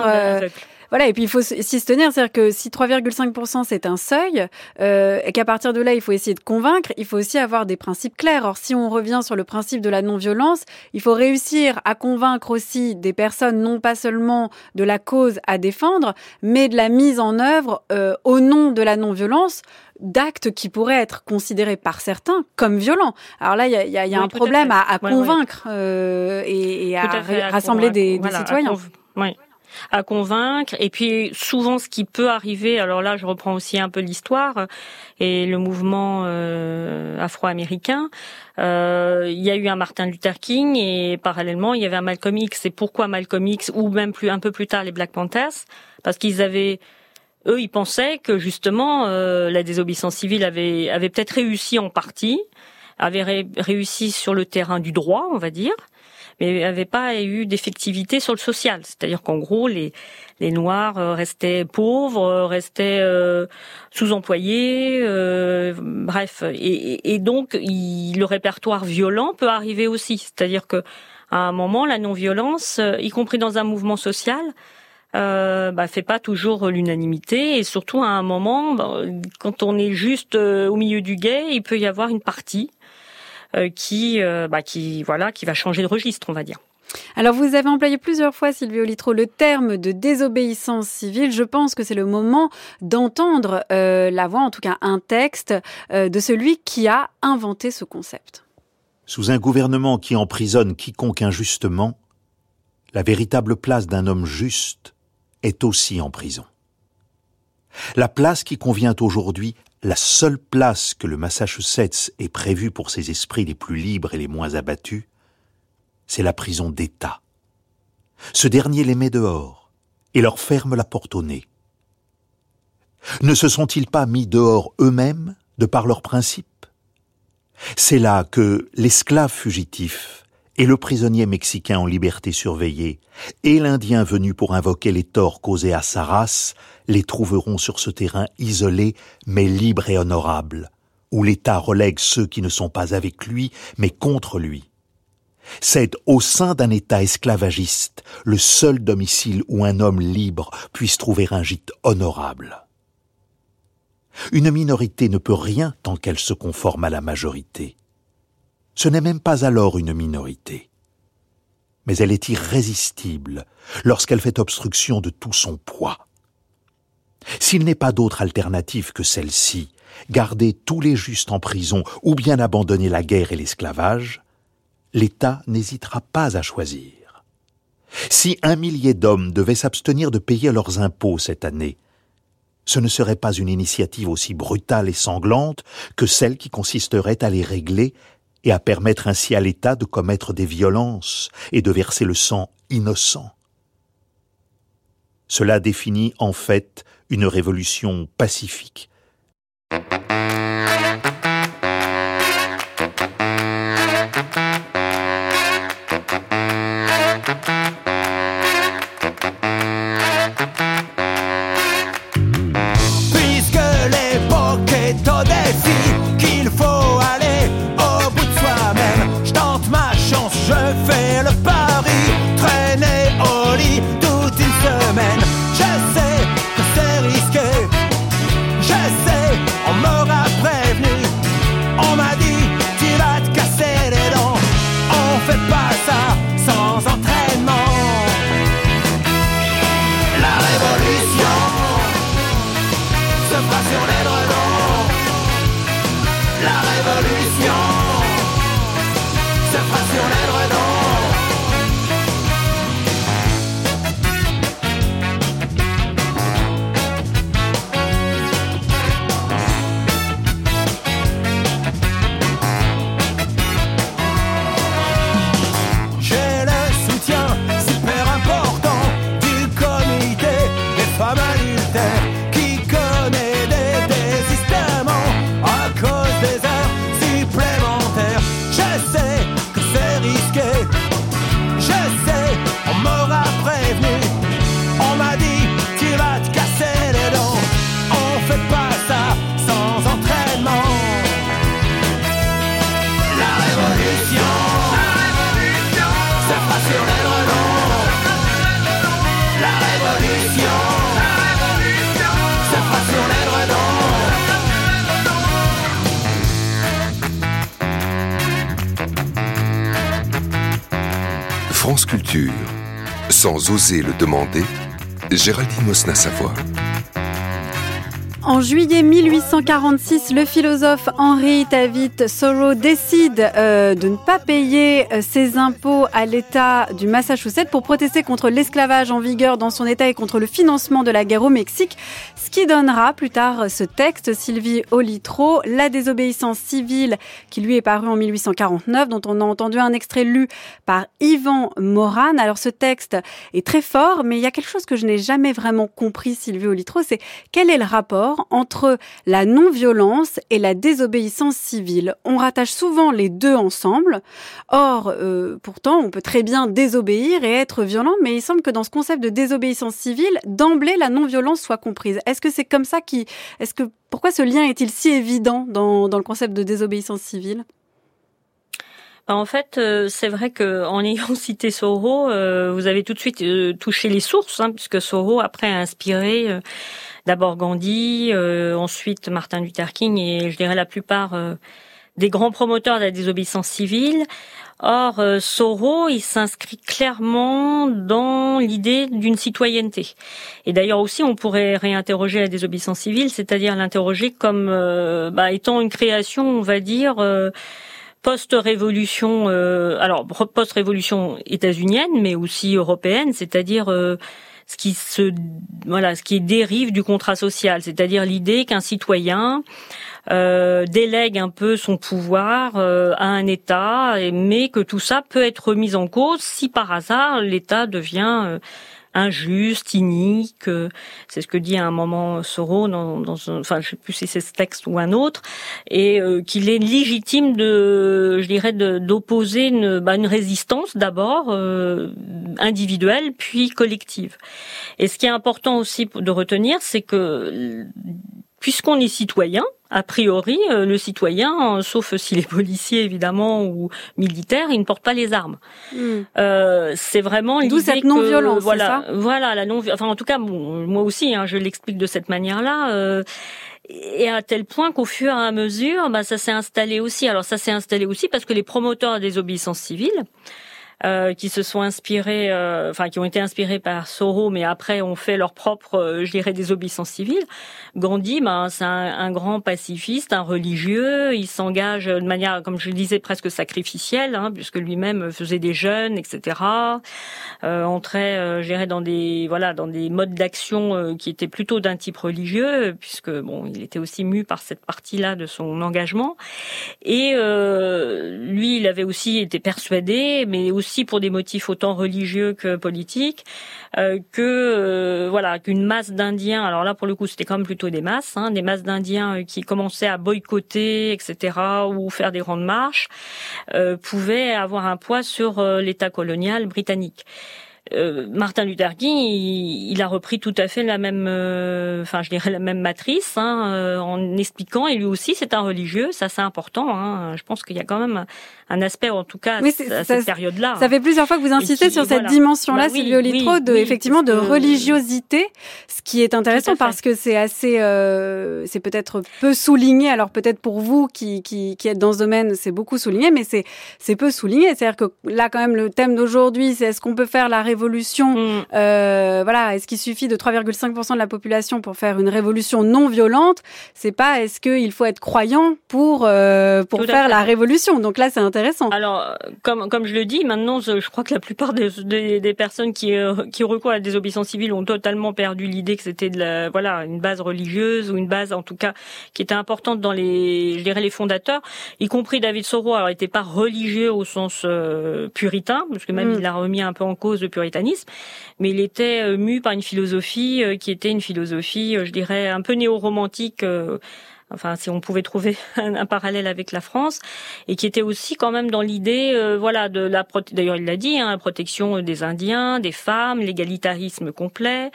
[SPEAKER 2] Voilà, et puis il faut s'y se tenir, c'est-à-dire que si 3,5% c'est un seuil, euh, et qu'à partir de là il faut essayer de convaincre, il faut aussi avoir des principes clairs. Or, si on revient sur le principe de la non-violence, il faut réussir à convaincre aussi des personnes non pas seulement de la cause à défendre, mais de la mise en œuvre euh, au nom de la non-violence d'actes qui pourraient être considérés par certains comme violents. Alors là, il y a, y a, y a un problème à, à, convaincre euh, et, et à, rassembler des, des citoyens.
[SPEAKER 10] Oui à convaincre. Et puis souvent, ce qui peut arriver, alors là, je reprends aussi un peu l'histoire et le mouvement euh, afro-américain. Euh, il y a eu un Martin Luther King et parallèlement, il y avait un Malcolm X. Et pourquoi Malcolm X ou même plus un peu plus tard les Black Panthers Parce qu'ils avaient eux, ils pensaient que justement euh, la désobéissance civile avait, avait peut-être réussi en partie, avait réussi sur le terrain du droit, on va dire, mais n'avait pas eu d'effectivité sur le social. C'est-à-dire qu'en gros, les, les Noirs euh, restaient pauvres, euh, restaient euh, sous-employés, bref. Et, donc, le répertoire violent peut arriver aussi. C'est-à-dire que à un moment, la non-violence, y compris dans un mouvement social, euh, bah, fait pas toujours l'unanimité et surtout à un moment, bah, quand on est juste au milieu du guet, il peut y avoir une partie euh, qui, euh, bah, qui, voilà, qui va changer de registre, on va dire.
[SPEAKER 2] Alors, vous avez employé plusieurs fois, Sylvie Olitro, le terme de désobéissance civile. Je pense que c'est le moment d'entendre euh, la voix, en tout cas un texte, de celui qui a inventé ce concept.
[SPEAKER 12] Sous un gouvernement qui emprisonne quiconque injustement, la véritable place d'un homme juste est aussi en prison. La place qui convient aujourd'hui la seule place que le Massachusetts ait prévue pour ses esprits les plus libres et les moins abattus, c'est la prison d'État. Ce dernier les met dehors et leur ferme la porte au nez. Ne se sont-ils pas mis dehors eux-mêmes de par leurs principes? C'est là que l'esclave fugitif et le prisonnier mexicain en liberté surveillée et l'Indien venu pour invoquer les torts causés à sa race les trouveront sur ce terrain isolé mais libre et honorable, où l'État relègue ceux qui ne sont pas avec lui mais contre lui. C'est au sein d'un État esclavagiste le seul domicile où un homme libre puisse trouver un gîte honorable. Une minorité ne peut rien tant qu'elle se conforme à la majorité. Ce n'est même pas alors une minorité. Mais elle est irrésistible lorsqu'elle fait obstruction de tout son poids. S'il n'est pas d'autre alternative que celle-ci, garder tous les justes en prison ou bien abandonner la guerre et l'esclavage, l'État n'hésitera pas à choisir. Si un millier d'hommes devaient s'abstenir de payer leurs impôts cette année, ce ne serait pas une initiative aussi brutale et sanglante que celle qui consisterait à les régler et à permettre ainsi à l'État de commettre des violences et de verser le sang innocent. Cela définit en fait une révolution pacifique.
[SPEAKER 3] all my Sans
[SPEAKER 1] oser le demander, Géraldine Mosna-Savoie.
[SPEAKER 2] En juillet 1846, le philosophe Henry David Thoreau décide euh, de ne pas payer euh, ses impôts à l'État du Massachusetts pour protester contre l'esclavage en vigueur dans son État et contre le financement de la guerre au Mexique, ce qui donnera plus tard ce texte, Sylvie Olitro, La désobéissance civile, qui lui est paru en 1849, dont on a entendu un extrait lu par Yvan Moran. Alors ce texte est très fort, mais il y a quelque chose que je n'ai jamais vraiment compris, Sylvie Olitro, c'est quel est le rapport entre la non-violence et la désobéissance civile. On rattache souvent les deux ensemble. Or, euh, pourtant, on peut très bien désobéir et être violent, mais il semble que dans ce concept de désobéissance civile, d'emblée, la non-violence soit comprise. Est-ce que c'est comme ça qui, est-ce que, pourquoi ce lien est-il si évident dans, dans le concept de désobéissance civile?
[SPEAKER 10] En fait, euh, c'est vrai que en ayant cité Soro, euh, vous avez tout de suite euh, touché les sources, hein, puisque Soro après a inspiré d'abord Gandhi, ensuite Martin Luther King et je dirais la plupart des grands promoteurs de la désobéissance civile. Or, Soro, il s'inscrit clairement dans l'idée d'une citoyenneté. Et d'ailleurs aussi, on pourrait réinterroger la désobéissance civile, c'est-à-dire l'interroger comme euh, bah, étant une création, on va dire. euh, post-révolution, euh, alors post-révolution états-unienne, mais aussi européenne, c'est-à-dire euh, ce qui se, voilà, ce qui dérive du contrat social, c'est-à-dire l'idée qu'un citoyen euh, délègue un peu son pouvoir à un État, mais que tout ça peut être remis en cause si par hasard l'État devient injuste, inique. euh, C'est ce que dit à un moment Soro dans, dans enfin je sais plus si c'est ce texte ou un autre, et euh, qu'il est légitime de, je dirais, d'opposer une, bah, une résistance d'abord euh, individuelle puis collective. Et ce qui est important aussi de retenir, c'est que puisqu'on est citoyen, a priori, euh, le citoyen, euh, sauf s'il est policier évidemment ou militaire, il ne porte pas les armes. Euh, c'est vraiment
[SPEAKER 2] D'où cette non-violence,
[SPEAKER 10] Voilà,
[SPEAKER 2] ça?
[SPEAKER 10] voilà la non. Enfin, en tout cas, bon, moi aussi, hein, je l'explique de cette manière-là. euh, et à tel point qu'au fur et à mesure, bah, ça s'est installé aussi. Alors ça s'est installé aussi parce que les promoteurs des obéissances civiles, euh, qui se sont inspirés, euh, enfin qui ont été inspirés par Soro, mais après ont fait leur propre, euh, je dirais, désobéissance civile. Gandhi, ben, c'est un, un grand pacifiste, un religieux. Il s'engage de manière, comme je le disais, presque sacrificielle, hein, puisque lui-même faisait des jeûnes, etc. Euh, entrait, euh, je dirais, dans des, voilà, dans des modes d'action qui étaient plutôt d'un type religieux, puisque bon, il était aussi mu par cette partie-là de son engagement. Et lui, il avait aussi été persuadé, mais aussi pour des motifs autant religieux que politiques, euh, euh, voilà qu'une masse d'Indiens. Alors là, pour le coup, c'était quand même plutôt des masses, hein, des masses d'Indiens euh, qui commençaient à boycotter, etc., ou faire des grandes marches, pouvaient avoir un poids sur l'État colonial britannique. Euh, Martin Luther King, il, il a repris tout à fait la même, euh, enfin je dirais la même matrice, hein, euh, en expliquant. Et lui aussi, c'est un religieux, ça c'est important. Hein, je pense qu'il y a quand même un, aspect, en tout cas, à,
[SPEAKER 2] Oui,
[SPEAKER 10] à
[SPEAKER 2] ça-
[SPEAKER 10] cette période-là.
[SPEAKER 2] Ça fait plusieurs fois que vous insistez
[SPEAKER 10] qui-
[SPEAKER 2] sur cette
[SPEAKER 10] voilà.
[SPEAKER 2] dimension-là,
[SPEAKER 10] Bah oui, oui,
[SPEAKER 2] de effectivement de religiosité, ce qui est intéressant parce que c'est assez, euh, c'est peut-être peu souligné. Alors peut-être pour vous qui, qui qui êtes dans ce domaine, c'est beaucoup souligné, mais c'est c'est peu souligné. C'est-à-dire que là, quand même, le thème d'aujourd'hui, c'est est-ce qu'on peut faire la révolution révolution, mm. euh, voilà, est-ce qu'il suffit de 3,5% de la population pour faire une révolution non violente? C'est pas est-ce qu'il faut être croyant pour euh, pour faire la révolution? Donc là, c'est intéressant.
[SPEAKER 10] Alors, comme comme je le dis, maintenant, je, crois que la plupart des, des, des personnes qui euh, qui recourent à la désobéissance civile ont totalement perdu l'idée que c'était de la voilà une base religieuse ou une base en tout cas qui était importante dans les je dirais les fondateurs, y compris David Soro. Alors, il n'était pas religieux au sens euh, puritain, parce que même mm. il a remis un peu en cause le puritanisme, mais il était euh, mu par une philosophie euh, qui était une philosophie, je dirais, un peu néo-romantique enfin si on pouvait trouver un, parallèle avec la France, et qui était aussi quand même dans l'idée, voilà, de la d'ailleurs il l'a dit, hein, la protection des Indiens, des femmes, l'égalitarisme complet.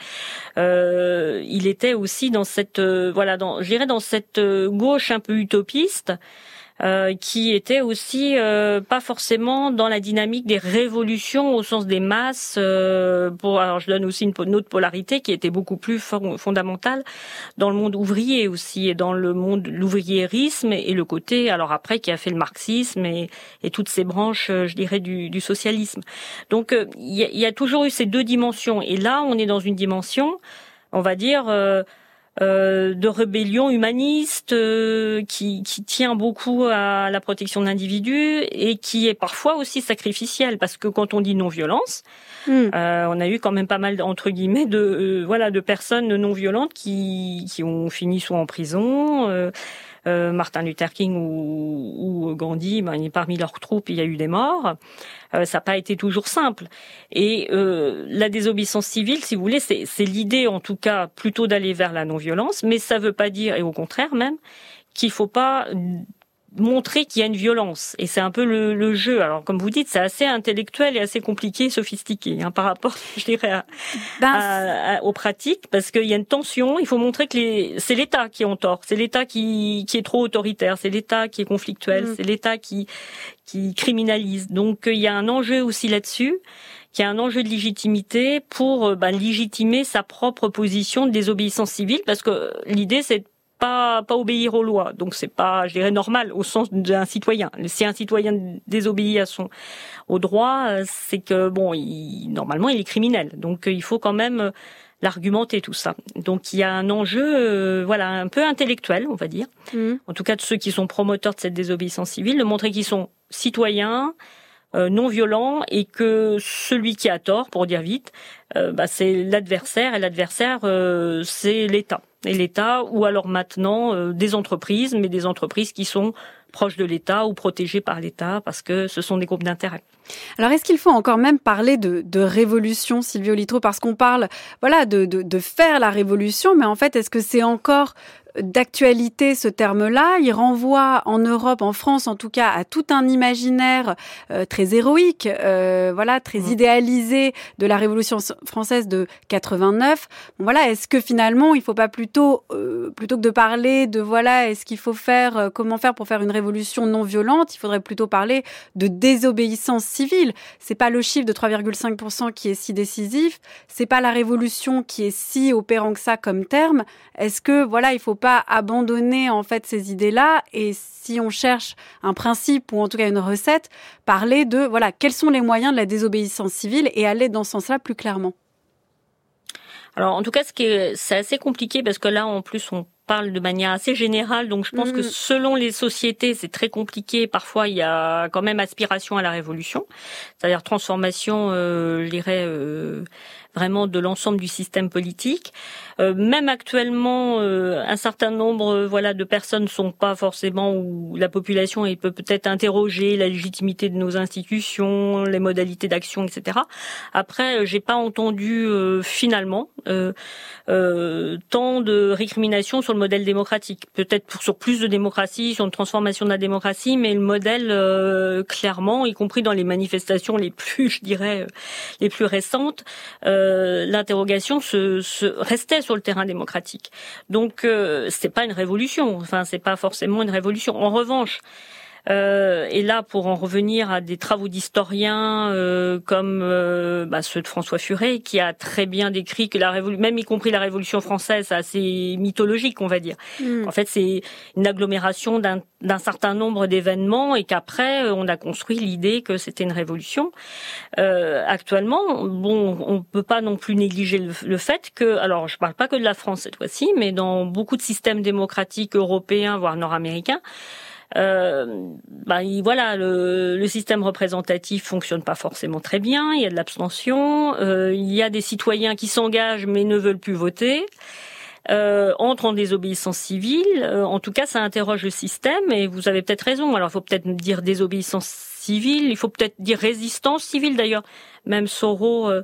[SPEAKER 10] Euh, il était aussi dans cette, voilà, dans, je dirais dans cette gauche un peu utopiste. Euh, qui était aussi euh, pas forcément dans la dynamique des révolutions au sens des masses. Euh, pour, alors je donne aussi une, autre polarité qui était beaucoup plus fondamentale dans le monde ouvrier aussi et dans le monde l'ouvriérisme et le côté alors après qui a fait le marxisme et, toutes ces branches, je dirais du, socialisme. Donc il y, y, a toujours eu ces deux dimensions et là on est dans une dimension, on va dire euh, de rébellion humaniste euh, qui, qui, tient beaucoup à la protection de l'individu et qui est parfois aussi sacrificielle parce que quand on dit non-violence, hmm. euh, on a eu quand même pas mal entre guillemets de voilà de personnes non violentes qui, qui ont fini soit en prison euh, Martin Luther King ou, Gandhi, ben, parmi leurs troupes, il y a eu des morts. Euh, ça n'a pas été toujours simple. Et euh, la désobéissance civile, si vous voulez, c'est l'idée, en tout cas, plutôt d'aller vers la non-violence, mais ça ne veut pas dire, et au contraire même, qu'il faut pas montrer qu'il y a une violence. Et c'est un peu le, jeu. Alors, comme vous dites, c'est assez intellectuel et assez compliqué, sophistiqué hein, par rapport, je dirais, ben, aux pratiques, parce qu'il y a une tension. Il faut montrer que c'est l'État qui est en tort, c'est l'État qui, qui est trop autoritaire, c'est l'État qui est conflictuel, mm. c'est l'État qui, qui criminalise. Donc, il y a un enjeu aussi là-dessus qui a un enjeu de légitimité pour ben, légitimer sa propre position de désobéissance civile, parce que l'idée c'est pas pas obéir aux lois. Donc c'est pas, je dirais, normal au sens d'un citoyen. Si un citoyen désobéit à son au droit, c'est que bon, il, normalement il est criminel. Donc il faut quand même euh, l'argumenter tout ça. Donc il y a un enjeu, euh, voilà, un peu intellectuel, on va dire. Mmh. En tout cas de ceux qui sont promoteurs de cette désobéissance civile, de montrer qu'ils sont citoyens, euh, non violents et que celui qui a tort, pour dire vite, bah, c'est l'adversaire et l'adversaire c'est l'État et l'État, ou alors maintenant euh, des entreprises, mais des entreprises qui sont proches de l'État ou protégées par l'État parce que ce sont des groupes d'intérêt.
[SPEAKER 2] Alors est-ce qu'il faut encore même parler de, de révolution, Silvio Litro, parce qu'on parle voilà de, de, de, faire la révolution, mais en fait est-ce que c'est encore d'actualité ce terme-là. Il renvoie en Europe, en France en tout cas, à tout un imaginaire euh, très héroïque, euh, voilà, très mmh. idéalisé de la Révolution française de 89. voilà, est-ce que finalement, il faut pas plutôt, euh, plutôt que de parler de voilà, est-ce qu'il faut faire, comment faire pour faire une révolution non violente, il faudrait plutôt parler de désobéissance civile. C'est pas le chiffre de 3,5% qui est si décisif, c'est pas la révolution qui est si opérant que ça comme terme. Est-ce que voilà, il faut pas abandonner en fait ces idées-là et si on cherche un principe ou en tout cas une recette, parler de voilà quels sont les moyens de la désobéissance civile et aller dans ce sens-là plus clairement.
[SPEAKER 10] Alors en tout cas, ce qui est, c'est assez compliqué parce que là en plus on parle de manière assez générale, donc je pense que mm. selon les sociétés, c'est très compliqué. Parfois, il y a quand même aspiration à la révolution, c'est-à-dire transformation, euh, je dirais, euh, vraiment de l'ensemble du système politique. Euh, même actuellement, euh, un certain nombre euh, voilà de personnes ne sont pas forcément où la population elle peut peut-être interroger la légitimité de nos institutions, les modalités d'action, etc. Après, j'ai pas entendu finalement tant de récriminations sur le modèle démocratique. Peut-être sur plus de démocratie, sur une transformation de la démocratie, mais le modèle clairement, y compris dans les manifestations les plus, je dirais, les plus récentes. Euh, l'interrogation se, se, restait sur le terrain démocratique. Donc euh, c'est pas une révolution. Enfin, c'est pas forcément une révolution. En revanche, et là, pour en revenir à des travaux d'historiens euh, comme euh, bah, ceux de François Furet, qui a très bien décrit que la révolution, même y compris la Révolution française, c'est assez mythologique, on va dire. Mm. En fait, c'est une agglomération d'un certain nombre d'événements et qu'après, on a construit l'idée que c'était une révolution. actuellement, bon, on peut pas non plus négliger le, le fait que, alors, je parle pas que de la France cette fois-ci, mais dans beaucoup de systèmes démocratiques européens, voire nord-américains, euh, bah, voilà, le, le, système représentatif fonctionne pas forcément très bien. Il y a de l'abstention. Euh, il y a des citoyens qui s'engagent mais ne veulent plus voter. Euh, entrent en désobéissance civile. Euh, en tout cas, ça interroge le système et vous avez peut-être raison. Alors, il faut peut-être dire désobéissance civile. Il faut peut-être dire résistance civile d'ailleurs. Même Soro euh,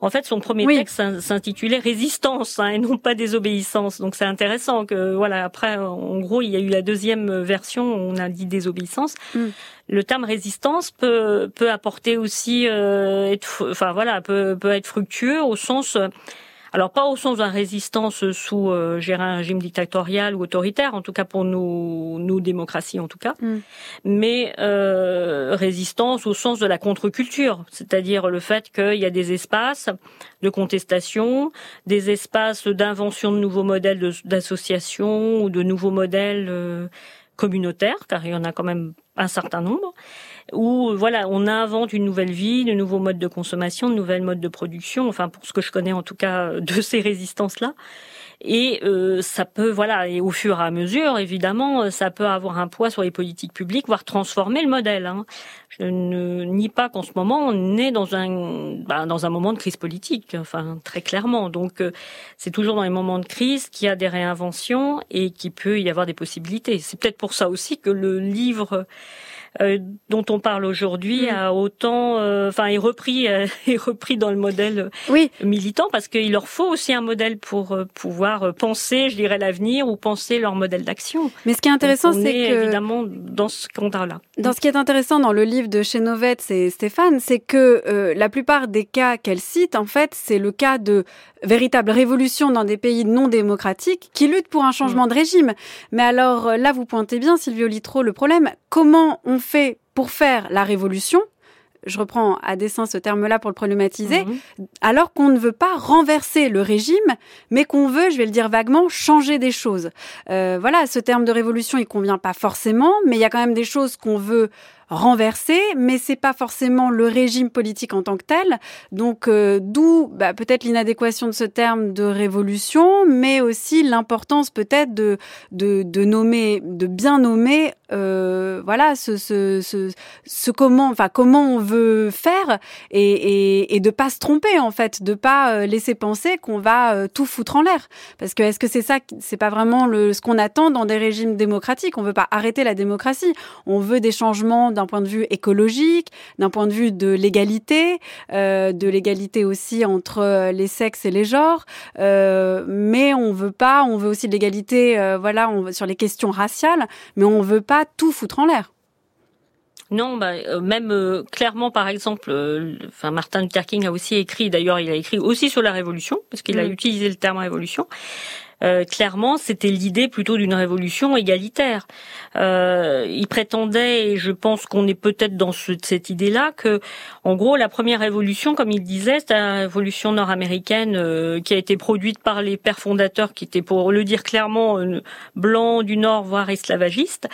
[SPEAKER 10] en fait, son premier texte s'intitulait Résistance hein, et non pas désobéissance. Donc c'est intéressant que voilà. Après, en gros, il y a eu la deuxième version. On a dit désobéissance. Mm. Le terme résistance peut peut apporter aussi, euh, être, enfin voilà, peut peut être fructueux au sens alors pas au sens d'une résistance sous euh, un régime dictatorial ou autoritaire, en tout cas pour nous, nous démocraties en tout cas, mm. mais euh, résistance au sens de la contre-culture, c'est-à-dire le fait qu'il y a des espaces de contestation, des espaces d'invention de nouveaux modèles d'association ou de nouveaux modèles euh, communautaires, car il y en a quand même un certain nombre où voilà, on invente une nouvelle vie, de nouveaux modes de consommation, de nouvelles modes de production. Enfin, pour ce que je connais en tout cas de ces résistances-là. Et euh, ça peut, voilà, et au fur et à mesure, évidemment, ça peut avoir un poids sur les politiques publiques, voire transformer le modèle. Hein. Je ne nie pas qu'en ce moment, on est dans un, ben, dans un moment de crise politique, enfin très clairement. Donc, euh, c'est toujours dans les moments de crise qu'il y a des réinventions et qu'il peut y avoir des possibilités. C'est peut-être pour ça aussi que le livre euh, dont on parle aujourd'hui mm. a autant, euh, enfin, est repris, euh, est repris dans le modèle militant parce qu'il leur faut aussi un modèle pour pouvoir penser, je dirais, l'avenir ou penser leur modèle d'action.
[SPEAKER 2] Mais ce qui est intéressant, c'est que
[SPEAKER 10] évidemment dans ce contrat-là.
[SPEAKER 2] Dans ce qui est intéressant dans le livre de Chenovets et Stéphane, c'est que la plupart des cas qu'elle cite, en fait, c'est le cas de véritables révolutions dans des pays non démocratiques qui luttent pour un changement mm. de régime. Mais alors là, vous pointez bien, Silvio Litro, le problème. Comment on fait pour faire la révolution je reprends à dessein ce terme-là pour le problématiser, mhm. alors qu'on ne veut pas renverser le régime, mais qu'on veut, je vais le dire vaguement, changer des choses. Euh, voilà, ce terme de révolution, il convient pas forcément, mais il y a quand même des choses qu'on veut renversé, mais c'est pas forcément le régime politique en tant que tel. Donc euh, d'où bah, peut-être l'inadéquation de ce terme de révolution, mais aussi l'importance peut-être de, de, de nommer, de bien nommer, euh, voilà, ce, ce, ce, ce, comment, enfin comment on veut faire et, et, et de pas se tromper en fait, de pas euh, laisser penser qu'on va euh, tout foutre en l'air. Parce que est-ce que c'est ça, c'est pas vraiment le, ce qu'on attend dans des régimes démocratiques? On veut pas arrêter la démocratie, on veut des changements d'un point de vue écologique, d'un point de vue de l'égalité, euh, de l'égalité aussi entre euh, les sexes et les genres. Euh, mais on veut pas, on veut aussi de l'égalité, euh, voilà, on, sur les questions raciales, mais on veut pas tout foutre en l'air.
[SPEAKER 10] Non, bah, euh, même clairement, par exemple, enfin Martin Luther King a aussi écrit. D'ailleurs, il a écrit aussi sur la révolution parce qu'il a mm. utilisé le terme révolution. Euh, clairement, c'était l'idée plutôt d'une révolution égalitaire. Euh, il prétendait, et je pense qu'on est peut-être dans cette idée-là, que, en gros, la première révolution, comme il disait, c'était la révolution nord-américaine euh, qui a été produite par les pères fondateurs, qui étaient, pour le dire clairement, blancs du Nord, voire esclavagistes.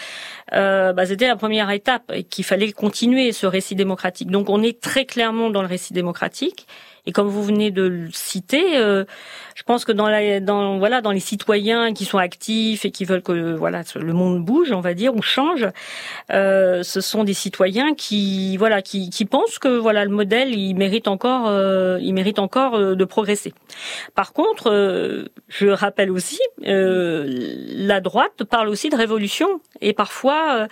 [SPEAKER 10] Bah, c'était la première étape et qu'il fallait continuer ce récit démocratique. Donc, on est très clairement dans le récit démocratique. Et comme vous venez de le citer, euh, je pense que dans, la, dans voilà dans les citoyens qui sont actifs et qui veulent que voilà le monde bouge, on va dire, ou change, euh, ce sont des citoyens qui voilà qui, qui pensent que voilà le modèle il mérite encore euh, il mérite encore euh, de progresser. Par contre, euh, je rappelle aussi la droite parle aussi de révolution et parfois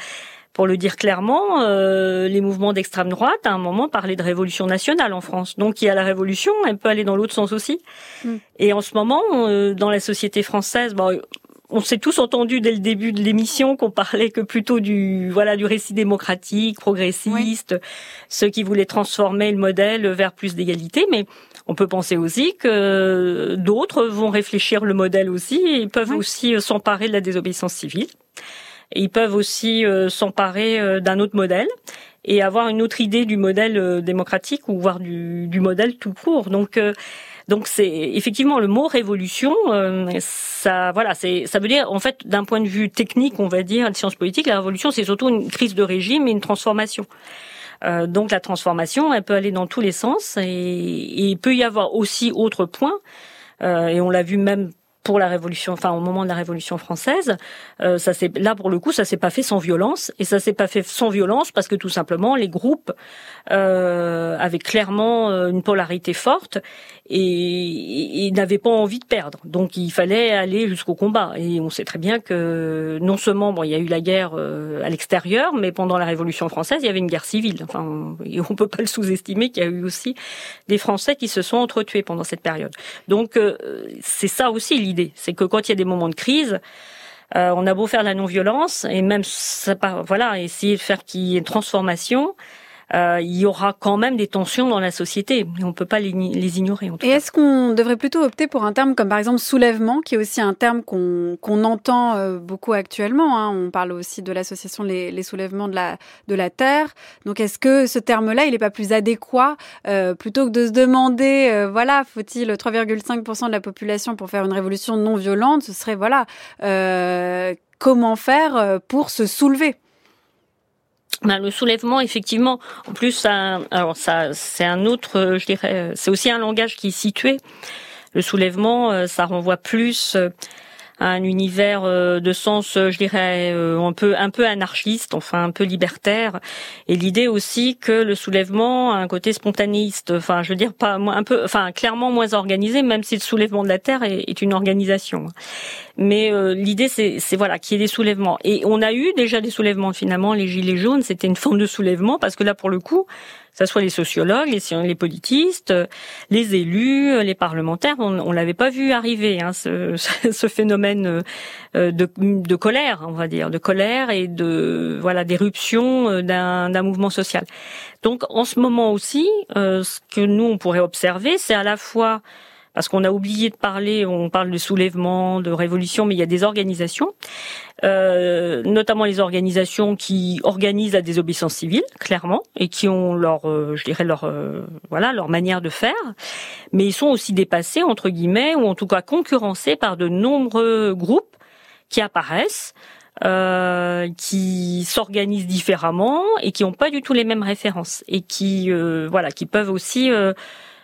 [SPEAKER 10] pour le dire clairement, euh, les mouvements d'extrême droite, à un moment, parlaient de révolution nationale en France. Donc il y a la révolution, elle peut aller dans l'autre sens aussi. Mm. Et en ce moment, euh, dans la société française, bon, on s'est tous entendu dès le début de l'émission qu'on parlait que plutôt du voilà du récit démocratique, progressiste, ceux qui voulaient transformer le modèle vers plus d'égalité, mais on peut penser aussi que d'autres vont réfléchir le modèle aussi et peuvent aussi s'emparer de la désobéissance civile. Ils peuvent aussi s'emparer d'un autre modèle et avoir une autre idée du modèle démocratique ou voire du, du modèle tout court. Donc donc c'est effectivement le mot révolution, euh, ça voilà, c'est ça veut dire en fait d'un point de vue technique, on va dire, de sciences politiques, la révolution c'est surtout une crise de régime et une transformation. Euh, donc la transformation, elle peut aller dans tous les sens et, et il peut y avoir aussi autre point. Euh, et on l'a vu même pour la révolution, enfin au moment de la révolution française, euh, ça c'est là pour le coup, ça s'est pas fait sans violence et ça s'est pas fait sans violence parce que tout simplement les groupes euh, avaient clairement euh, une polarité forte et, et, n'avaient pas envie de perdre. Donc il fallait aller jusqu'au combat et on sait très bien que non seulement bon il y a eu la guerre euh, à l'extérieur, mais pendant la révolution française il y avait une guerre civile. Enfin on peut pas le sous-estimer qu'il y a eu aussi des Français qui se sont entretués pendant cette période. Donc euh, c'est ça aussi c'est que quand il y a des moments de crise, euh, on a beau faire la non-violence et même ça, voilà essayer de faire qu'il y ait une transformation, euh, il y aura quand même des tensions dans la société. On ne peut pas les, les ignorer. En
[SPEAKER 2] tout Et est-ce qu'on devrait plutôt opter pour un terme comme par exemple soulèvement, qui est aussi un terme qu'on entend euh, beaucoup actuellement hein? On parle aussi de l'association les, les, soulèvements de la, de la Terre. Donc est-ce que ce terme-là, il n'est pas plus adéquat euh, plutôt que de se demander, euh, voilà, faut-il 3,5% de la population pour faire une révolution non violente? Ce serait, voilà, euh, comment faire pour se soulever?
[SPEAKER 10] Ben, le soulèvement, effectivement, en plus, ça, alors ça, c'est un autre, je dirais, c'est aussi un langage qui est situé. Le soulèvement, euh, ça renvoie plus euh, un univers euh, de sens, euh, je dirais, euh, un peu un peu anarchiste, enfin un peu libertaire, et l'idée aussi que le soulèvement a un côté spontanéiste, enfin je veux dire pas un peu, enfin clairement moins organisé, même si le soulèvement de la terre est, une organisation. Mais l'idée c'est c'est voilà qu'il y ait des soulèvements, et on a eu déjà des soulèvements finalement. Les gilets jaunes, c'était une forme de soulèvement parce que là pour le coup, ça soit les sociologues, les, les politistes, les élus, les parlementaires, on, on l'avait pas vu arriver hein, ce, ce, phénomène euh, de, de, colère, on va dire, de colère et de voilà d'éruption euh, d'un mouvement social. Donc en ce moment aussi, euh, ce que nous on pourrait observer, c'est à la fois parce qu'on a oublié de parler, on parle de soulèvement, de révolution, mais il y a des organisations, euh, notamment les organisations qui organisent la désobéissance civile, clairement, et qui ont leur, euh, je dirais leur, euh, voilà, leur manière de faire, mais ils sont aussi dépassés entre guillemets, ou en tout cas concurrencés par de nombreux groupes qui apparaissent. Euh, qui s'organisent différemment et qui n'ont pas du tout les mêmes références et qui voilà qui peuvent aussi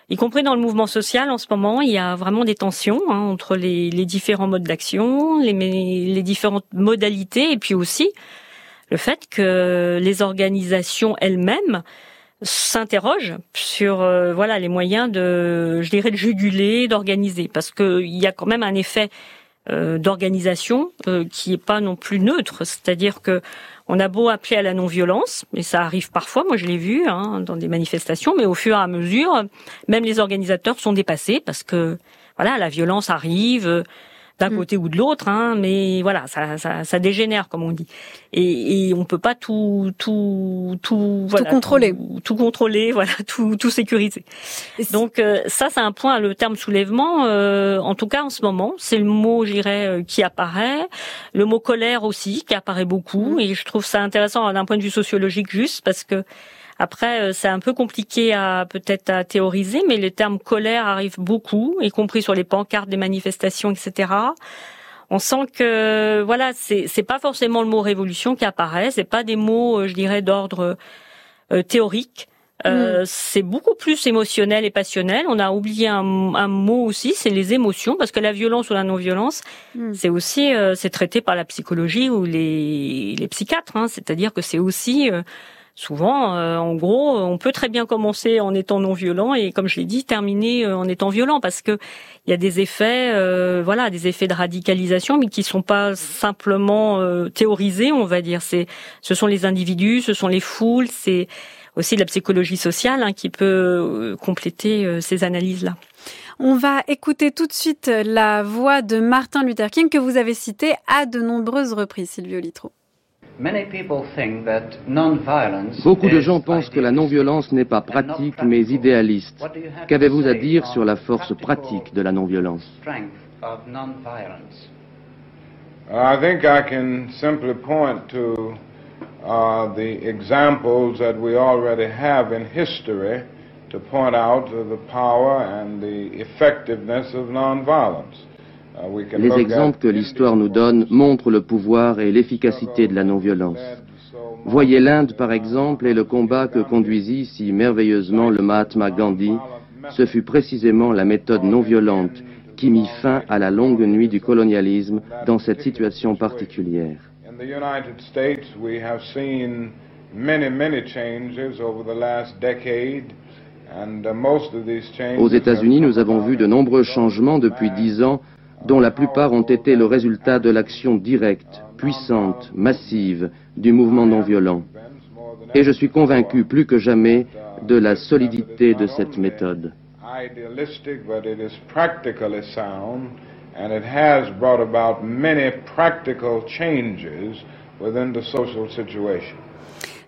[SPEAKER 10] y compris dans le mouvement social en ce moment, il y a vraiment des tensions hein, entre les, les, différents modes d'action, les, les différentes modalités, et puis aussi le fait que les organisations elles-mêmes s'interrogent sur euh, voilà les moyens de je dirais de juguler d'organiser. Parce que il y a quand même un effet euh, d'organisation euh, qui est pas non plus neutre. C'est-à-dire que on a beau appeler à la non-violence, mais ça arrive parfois, moi je l'ai vu hein, dans des manifestations, mais au fur et à mesure, même les organisateurs sont dépassés parce que voilà, la violence arrive, d'un mm. côté ou de l'autre, hein, mais voilà, ça, ça, ça, dégénère comme on dit. Et, et on peut pas tout, tout, tout,
[SPEAKER 2] voilà, tout contrôler,
[SPEAKER 10] tout, contrôler, voilà, tout, tout sécuriser. Donc euh, ça, c'est un point. Le terme soulèvement, euh, en tout cas en ce moment, c'est le mot, j'irais, euh, qui apparaît. Le mot colère aussi, qui apparaît beaucoup. Mm. Et je trouve ça intéressant d'un point de vue sociologique juste parce que après, euh, c'est un peu compliqué à peut-être à théoriser, mais le terme colère arrive beaucoup, y compris sur les pancartes des manifestations, etc. On sent que voilà, c'est c'est pas forcément le mot révolution qui apparaît, c'est pas des mots, euh, je dirais, d'ordre euh, théorique. Euh, mm. C'est beaucoup plus émotionnel et passionnel. On a oublié un, un mot aussi, c'est les émotions, parce que la violence ou la non-violence, mm. c'est aussi c'est traité par la psychologie ou les, les psychiatres. Hein. C'est-à-dire que c'est aussi souvent, euh, en gros, on peut très bien commencer en étant non violent et, comme je l'ai dit, terminer euh, en étant violent parce que il y a des effets, euh, voilà, des effets de radicalisation, mais qui sont pas simplement théorisés, on va dire. C'est, ce sont les individus, ce sont les foules, c'est aussi la psychologie sociale hein, qui peut compléter ces analyses-là.
[SPEAKER 2] On va écouter tout de suite la voix de Martin Luther King que vous avez cité à de nombreuses reprises, Silvio Litro.
[SPEAKER 13] Beaucoup de gens pensent que la non-violence n'est pas pratique mais idéaliste. Qu'avez-vous à dire sur la force pratique de la non-violence?
[SPEAKER 14] I think I can simply point to uh, the examples that we already have in history to point out the power and the effectiveness of nonviolence. Uh,
[SPEAKER 13] Les exemples que l'histoire nous donne montrent le pouvoir et l'efficacité de la non-violence. Voyez l'Inde, par exemple, et le combat que conduisit si merveilleusement le Mahatma Gandhi. Ce fut précisément la méthode non violente qui mit fin à la longue nuit du colonialisme dans cette situation particulière. Aux États-Unis, nous avons vu de nombreux changements depuis dix ans, dont la plupart ont été le résultat de l'action directe, puissante, massive du mouvement non violent. Et je suis convaincu plus que jamais de la solidité de cette méthode.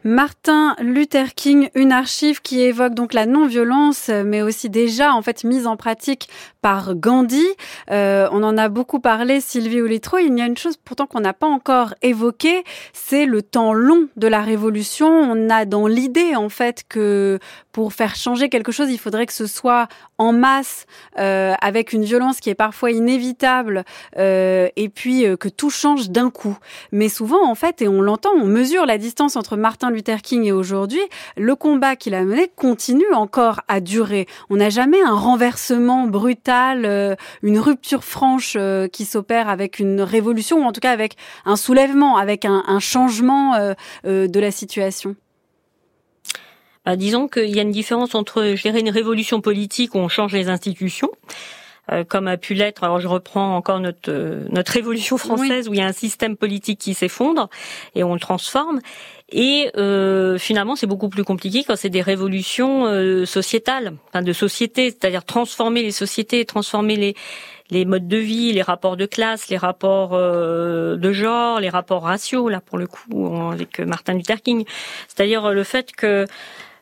[SPEAKER 2] Martin Luther King, une archive qui évoque donc la non-violence, mais aussi déjà en fait mise en pratique par Gandhi. Euh, on en a beaucoup parlé, Sylvie Olitro. Il y a une chose pourtant qu'on n'a pas encore évoquée, c'est le temps long de la révolution. On a dans l'idée en fait que pour faire changer quelque chose, il faudrait que ce soit en masse, euh, avec une violence qui est parfois inévitable, euh, et puis euh, que tout change d'un coup. Mais souvent, en fait, et on l'entend, on mesure la distance entre Martin Luther King et aujourd'hui, le combat qu'il a mené continue encore à durer. On n'a jamais un renversement brutal, euh, une rupture franche euh, qui s'opère avec une révolution, ou en tout cas avec un soulèvement, avec un, un changement de la situation.
[SPEAKER 10] Bah, disons qu'il y a une différence entre, je dirais, une révolution politique où on change les institutions, euh, comme a pu l'être. Alors je reprends encore notre euh, notre révolution française où il y a un système politique qui s'effondre et on le transforme. Et euh, finalement, c'est beaucoup plus compliqué quand c'est des révolutions sociétales, enfin de société, c'est-à-dire transformer les sociétés, transformer les les modes de vie, les rapports de classe, les rapports de genre, les rapports raciaux, là pour le coup avec Martin Luther King. C'est-à-dire le fait que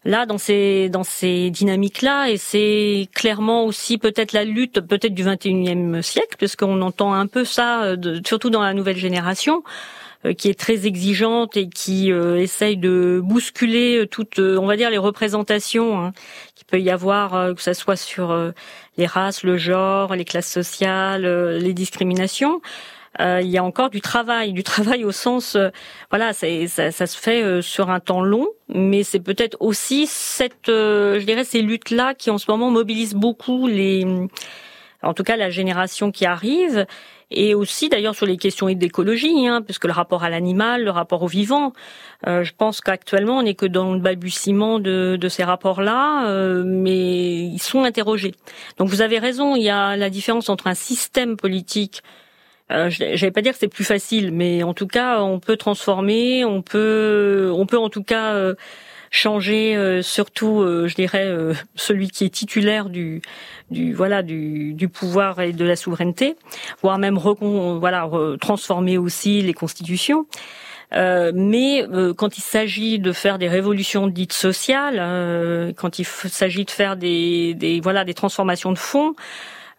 [SPEAKER 10] là dans ces dans ces dynamiques là et c'est clairement aussi peut-être la lutte peut-être du 21e siècle parce qu'on entend un peu ça euh, surtout dans la nouvelle génération euh, qui est très exigeante et qui euh, essaye de bousculer toutes on va dire les représentations hein, qu'il peut y avoir que ce soit sur les races, le genre, les classes sociales, les discriminations euh, il y a encore du travail, du travail au sens, euh, voilà, ça, ça, se fait euh, sur un temps long, mais c'est peut-être aussi cette, je dirais, ces luttes-là qui en ce moment mobilisent beaucoup les, en tout cas la génération qui arrive, et aussi d'ailleurs sur les questions d'écologie, hein, puisque le rapport à l'animal, le rapport au vivant, je pense qu'actuellement on n'est que dans le balbutiement de, de ces rapports-là, mais ils sont interrogés. Donc vous avez raison, il y a la différence entre un système politique euh, je vais pas dire que c'est plus facile, mais en tout cas, on peut transformer, on peut, on peut en tout cas euh, changer, euh, surtout, euh, je dirais, celui qui est titulaire du, du voilà, du, du pouvoir et de la souveraineté, voire même recon, voilà, transformer aussi les constitutions. mais quand il s'agit de faire des révolutions dites sociales, quand il s'agit de faire des, des voilà des transformations de fond,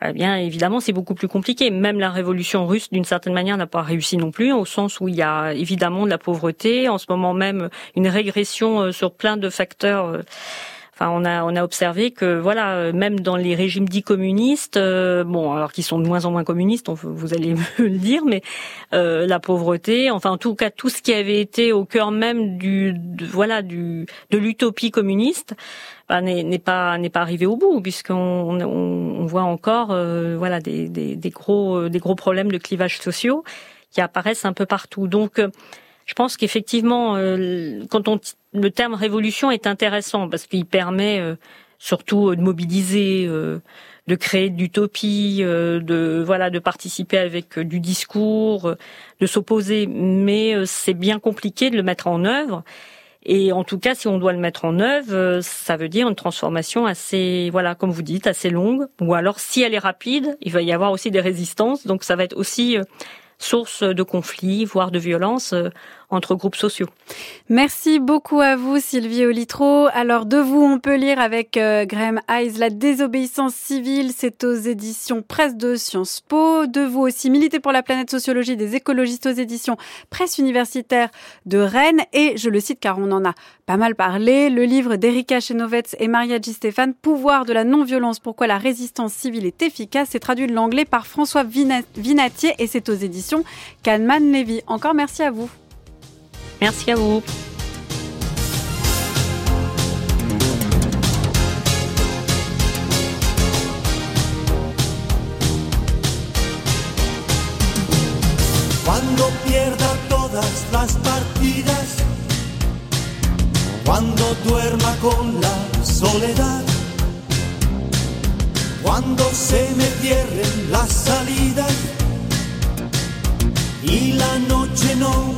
[SPEAKER 10] eh bien évidemment c'est beaucoup plus compliqué. Même la révolution russe d'une certaine manière n'a pas réussi non plus, au sens où il y a évidemment de la pauvreté, en ce moment même une régression euh, sur plein de facteurs. Euh, enfin, on a on a observé que voilà, euh, même dans les régimes dits communistes, bon, alors qu'ils sont de moins en moins communistes, vous allez me le dire, mais la pauvreté, enfin en tout cas tout ce qui avait été au cœur même du voilà du de l'utopie communiste, bah, n'est pas n'est pas arrivé au bout puisqu'on on, on voit encore euh, voilà des, des, des, gros euh, des gros problèmes de clivage sociaux qui apparaissent un peu partout. Donc euh, je pense qu'effectivement quand on le terme révolution est intéressant parce qu'il permet surtout de mobiliser de créer de l'utopie, de voilà, de participer avec du discours, de s'opposer, mais c'est bien compliqué de le mettre en œuvre. Et en tout cas, si on doit le mettre en œuvre, euh, ça veut dire une transformation assez, voilà, comme vous dites, assez longue. Ou alors, si elle est rapide, il va y avoir aussi des résistances. Donc, ça va être aussi euh, source de conflits, voire de violences entre groupes sociaux.
[SPEAKER 2] Merci beaucoup à vous, Sylvie Olitro. Alors, de vous, on peut lire avec euh, Graham Hayes La désobéissance civile, c'est aux éditions Presse de Sciences Po. De vous aussi, Militer pour la planète sociologie des écologistes aux éditions Presse universitaire de Rennes. Et je le cite car on en a pas mal parlé, le livre d'Erika Chenovets et Maria G. Stéphane, Pouvoir de la non-violence, pourquoi la résistance civile est efficace, c'est traduit de l'anglais par François Vinatier et c'est aux éditions Kahneman Levy. Encore merci à vous.
[SPEAKER 10] Merci à vous.
[SPEAKER 3] Cuando pierda todas las partidas, cuando duerma con la soledad, cuando se me cierren las salidas, la no me.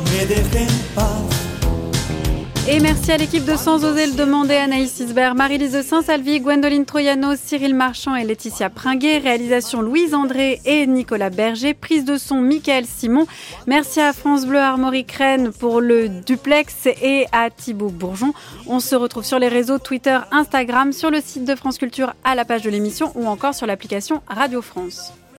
[SPEAKER 2] Et merci à l'équipe de Sans oser le demander, Anaïs Isbert, Marie-Lise Saint-Salvi, Gwendoline Troyano, Cyril Marchand et Laetitia Pringuet. Réalisation Louise André et Nicolas Berger. Prise de son Michael Simon. Merci à France Bleu Armory Crène pour le duplex et à Thibaut Bourgeon. On se retrouve sur les réseaux Twitter, Instagram, sur le site de France Culture à la page de l'émission ou encore sur l'application Radio France.